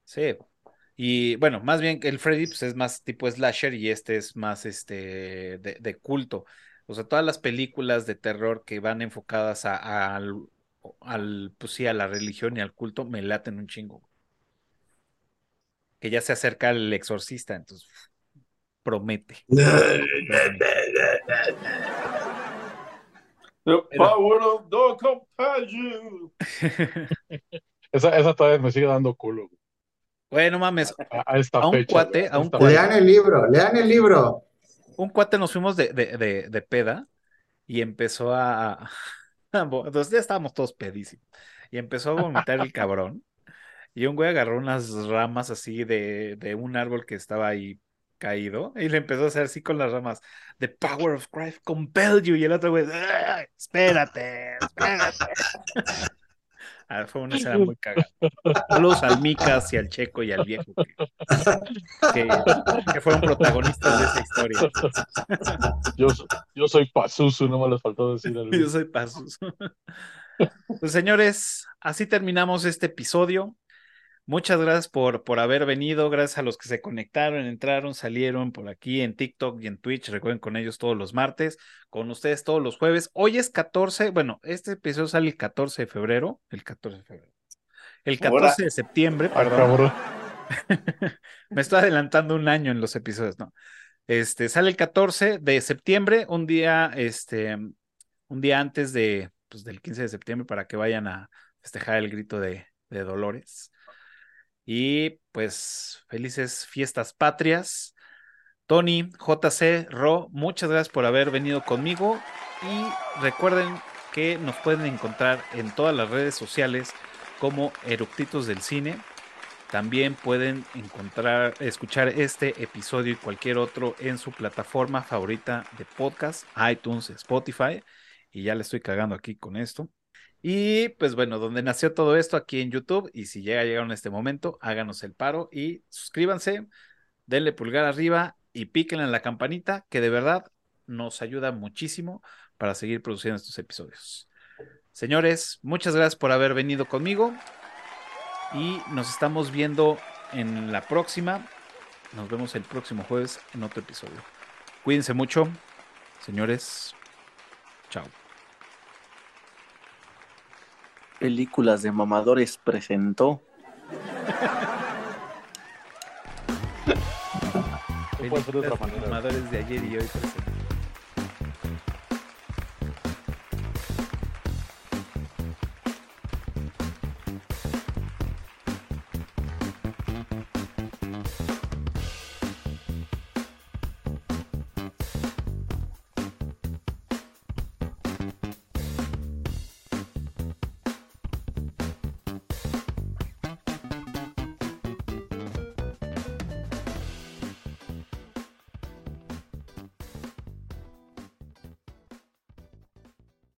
Sí, y bueno, más bien que el Freddy pues, es más tipo slasher y este es más este de, culto. O sea, todas las películas de terror que van enfocadas a, al, al, pues sí, a la religión y al culto me laten un chingo. Que ya se acerca el exorcista, entonces promete. The power of esa, esa todavía me sigue dando culo. Bueno, mames. A, un cuate, a un cuate. Lean el libro, lean el libro. Un cuate nos fuimos de, de, de, peda y empezó a. Entonces ya estábamos todos pedísimos. Y empezó a vomitar el cabrón. Y un güey agarró unas ramas así de, de un árbol que estaba ahí caído y le empezó a hacer así con las ramas. The power of Christ compelled you. Y el otro güey, espérate, espérate. Ah, fue una escena muy cagada. Saludos al Micas y al Checo y al viejo que, que, fueron protagonistas de esa historia. Yo, yo soy Pazuzu, no me les faltó decir algo. Yo soy Pazuzu. Pues señores, así terminamos este episodio. Muchas gracias por, por haber venido, gracias a los que se conectaron, entraron, salieron por aquí en TikTok y en Twitch. Recuerden con ellos todos los martes, con ustedes todos los jueves. Hoy es 14, bueno, este episodio sale el 14 de febrero, el 14 de febrero. El 14 de septiembre, perdón. Me estoy adelantando un año en los episodios, ¿no? Este, sale el 14 de septiembre, un día, este, un día antes de, pues, del 15 de septiembre para que vayan a festejar el grito de, de Dolores. Y pues felices fiestas patrias. Tony, JC, Ro, muchas gracias por haber venido conmigo y recuerden que nos pueden encontrar en todas las redes sociales como Eructitos del Cine. También pueden encontrar, escuchar este episodio y cualquier otro en su plataforma favorita de podcast, iTunes, Spotify. Y ya le estoy cagando aquí con esto. Y pues bueno, donde nació todo esto aquí en YouTube. Y si llega a llegar en este momento, háganos el paro y suscríbanse, denle pulgar arriba y píquenle en la campanita, que de verdad nos ayuda muchísimo para seguir produciendo estos episodios. Señores, muchas gracias por haber venido conmigo y nos estamos viendo en la próxima. Nos vemos el próximo jueves en otro episodio. Cuídense mucho, señores. Chao. Películas de mamadores presentó. Películas de mamadores de ayer y hoy presentó.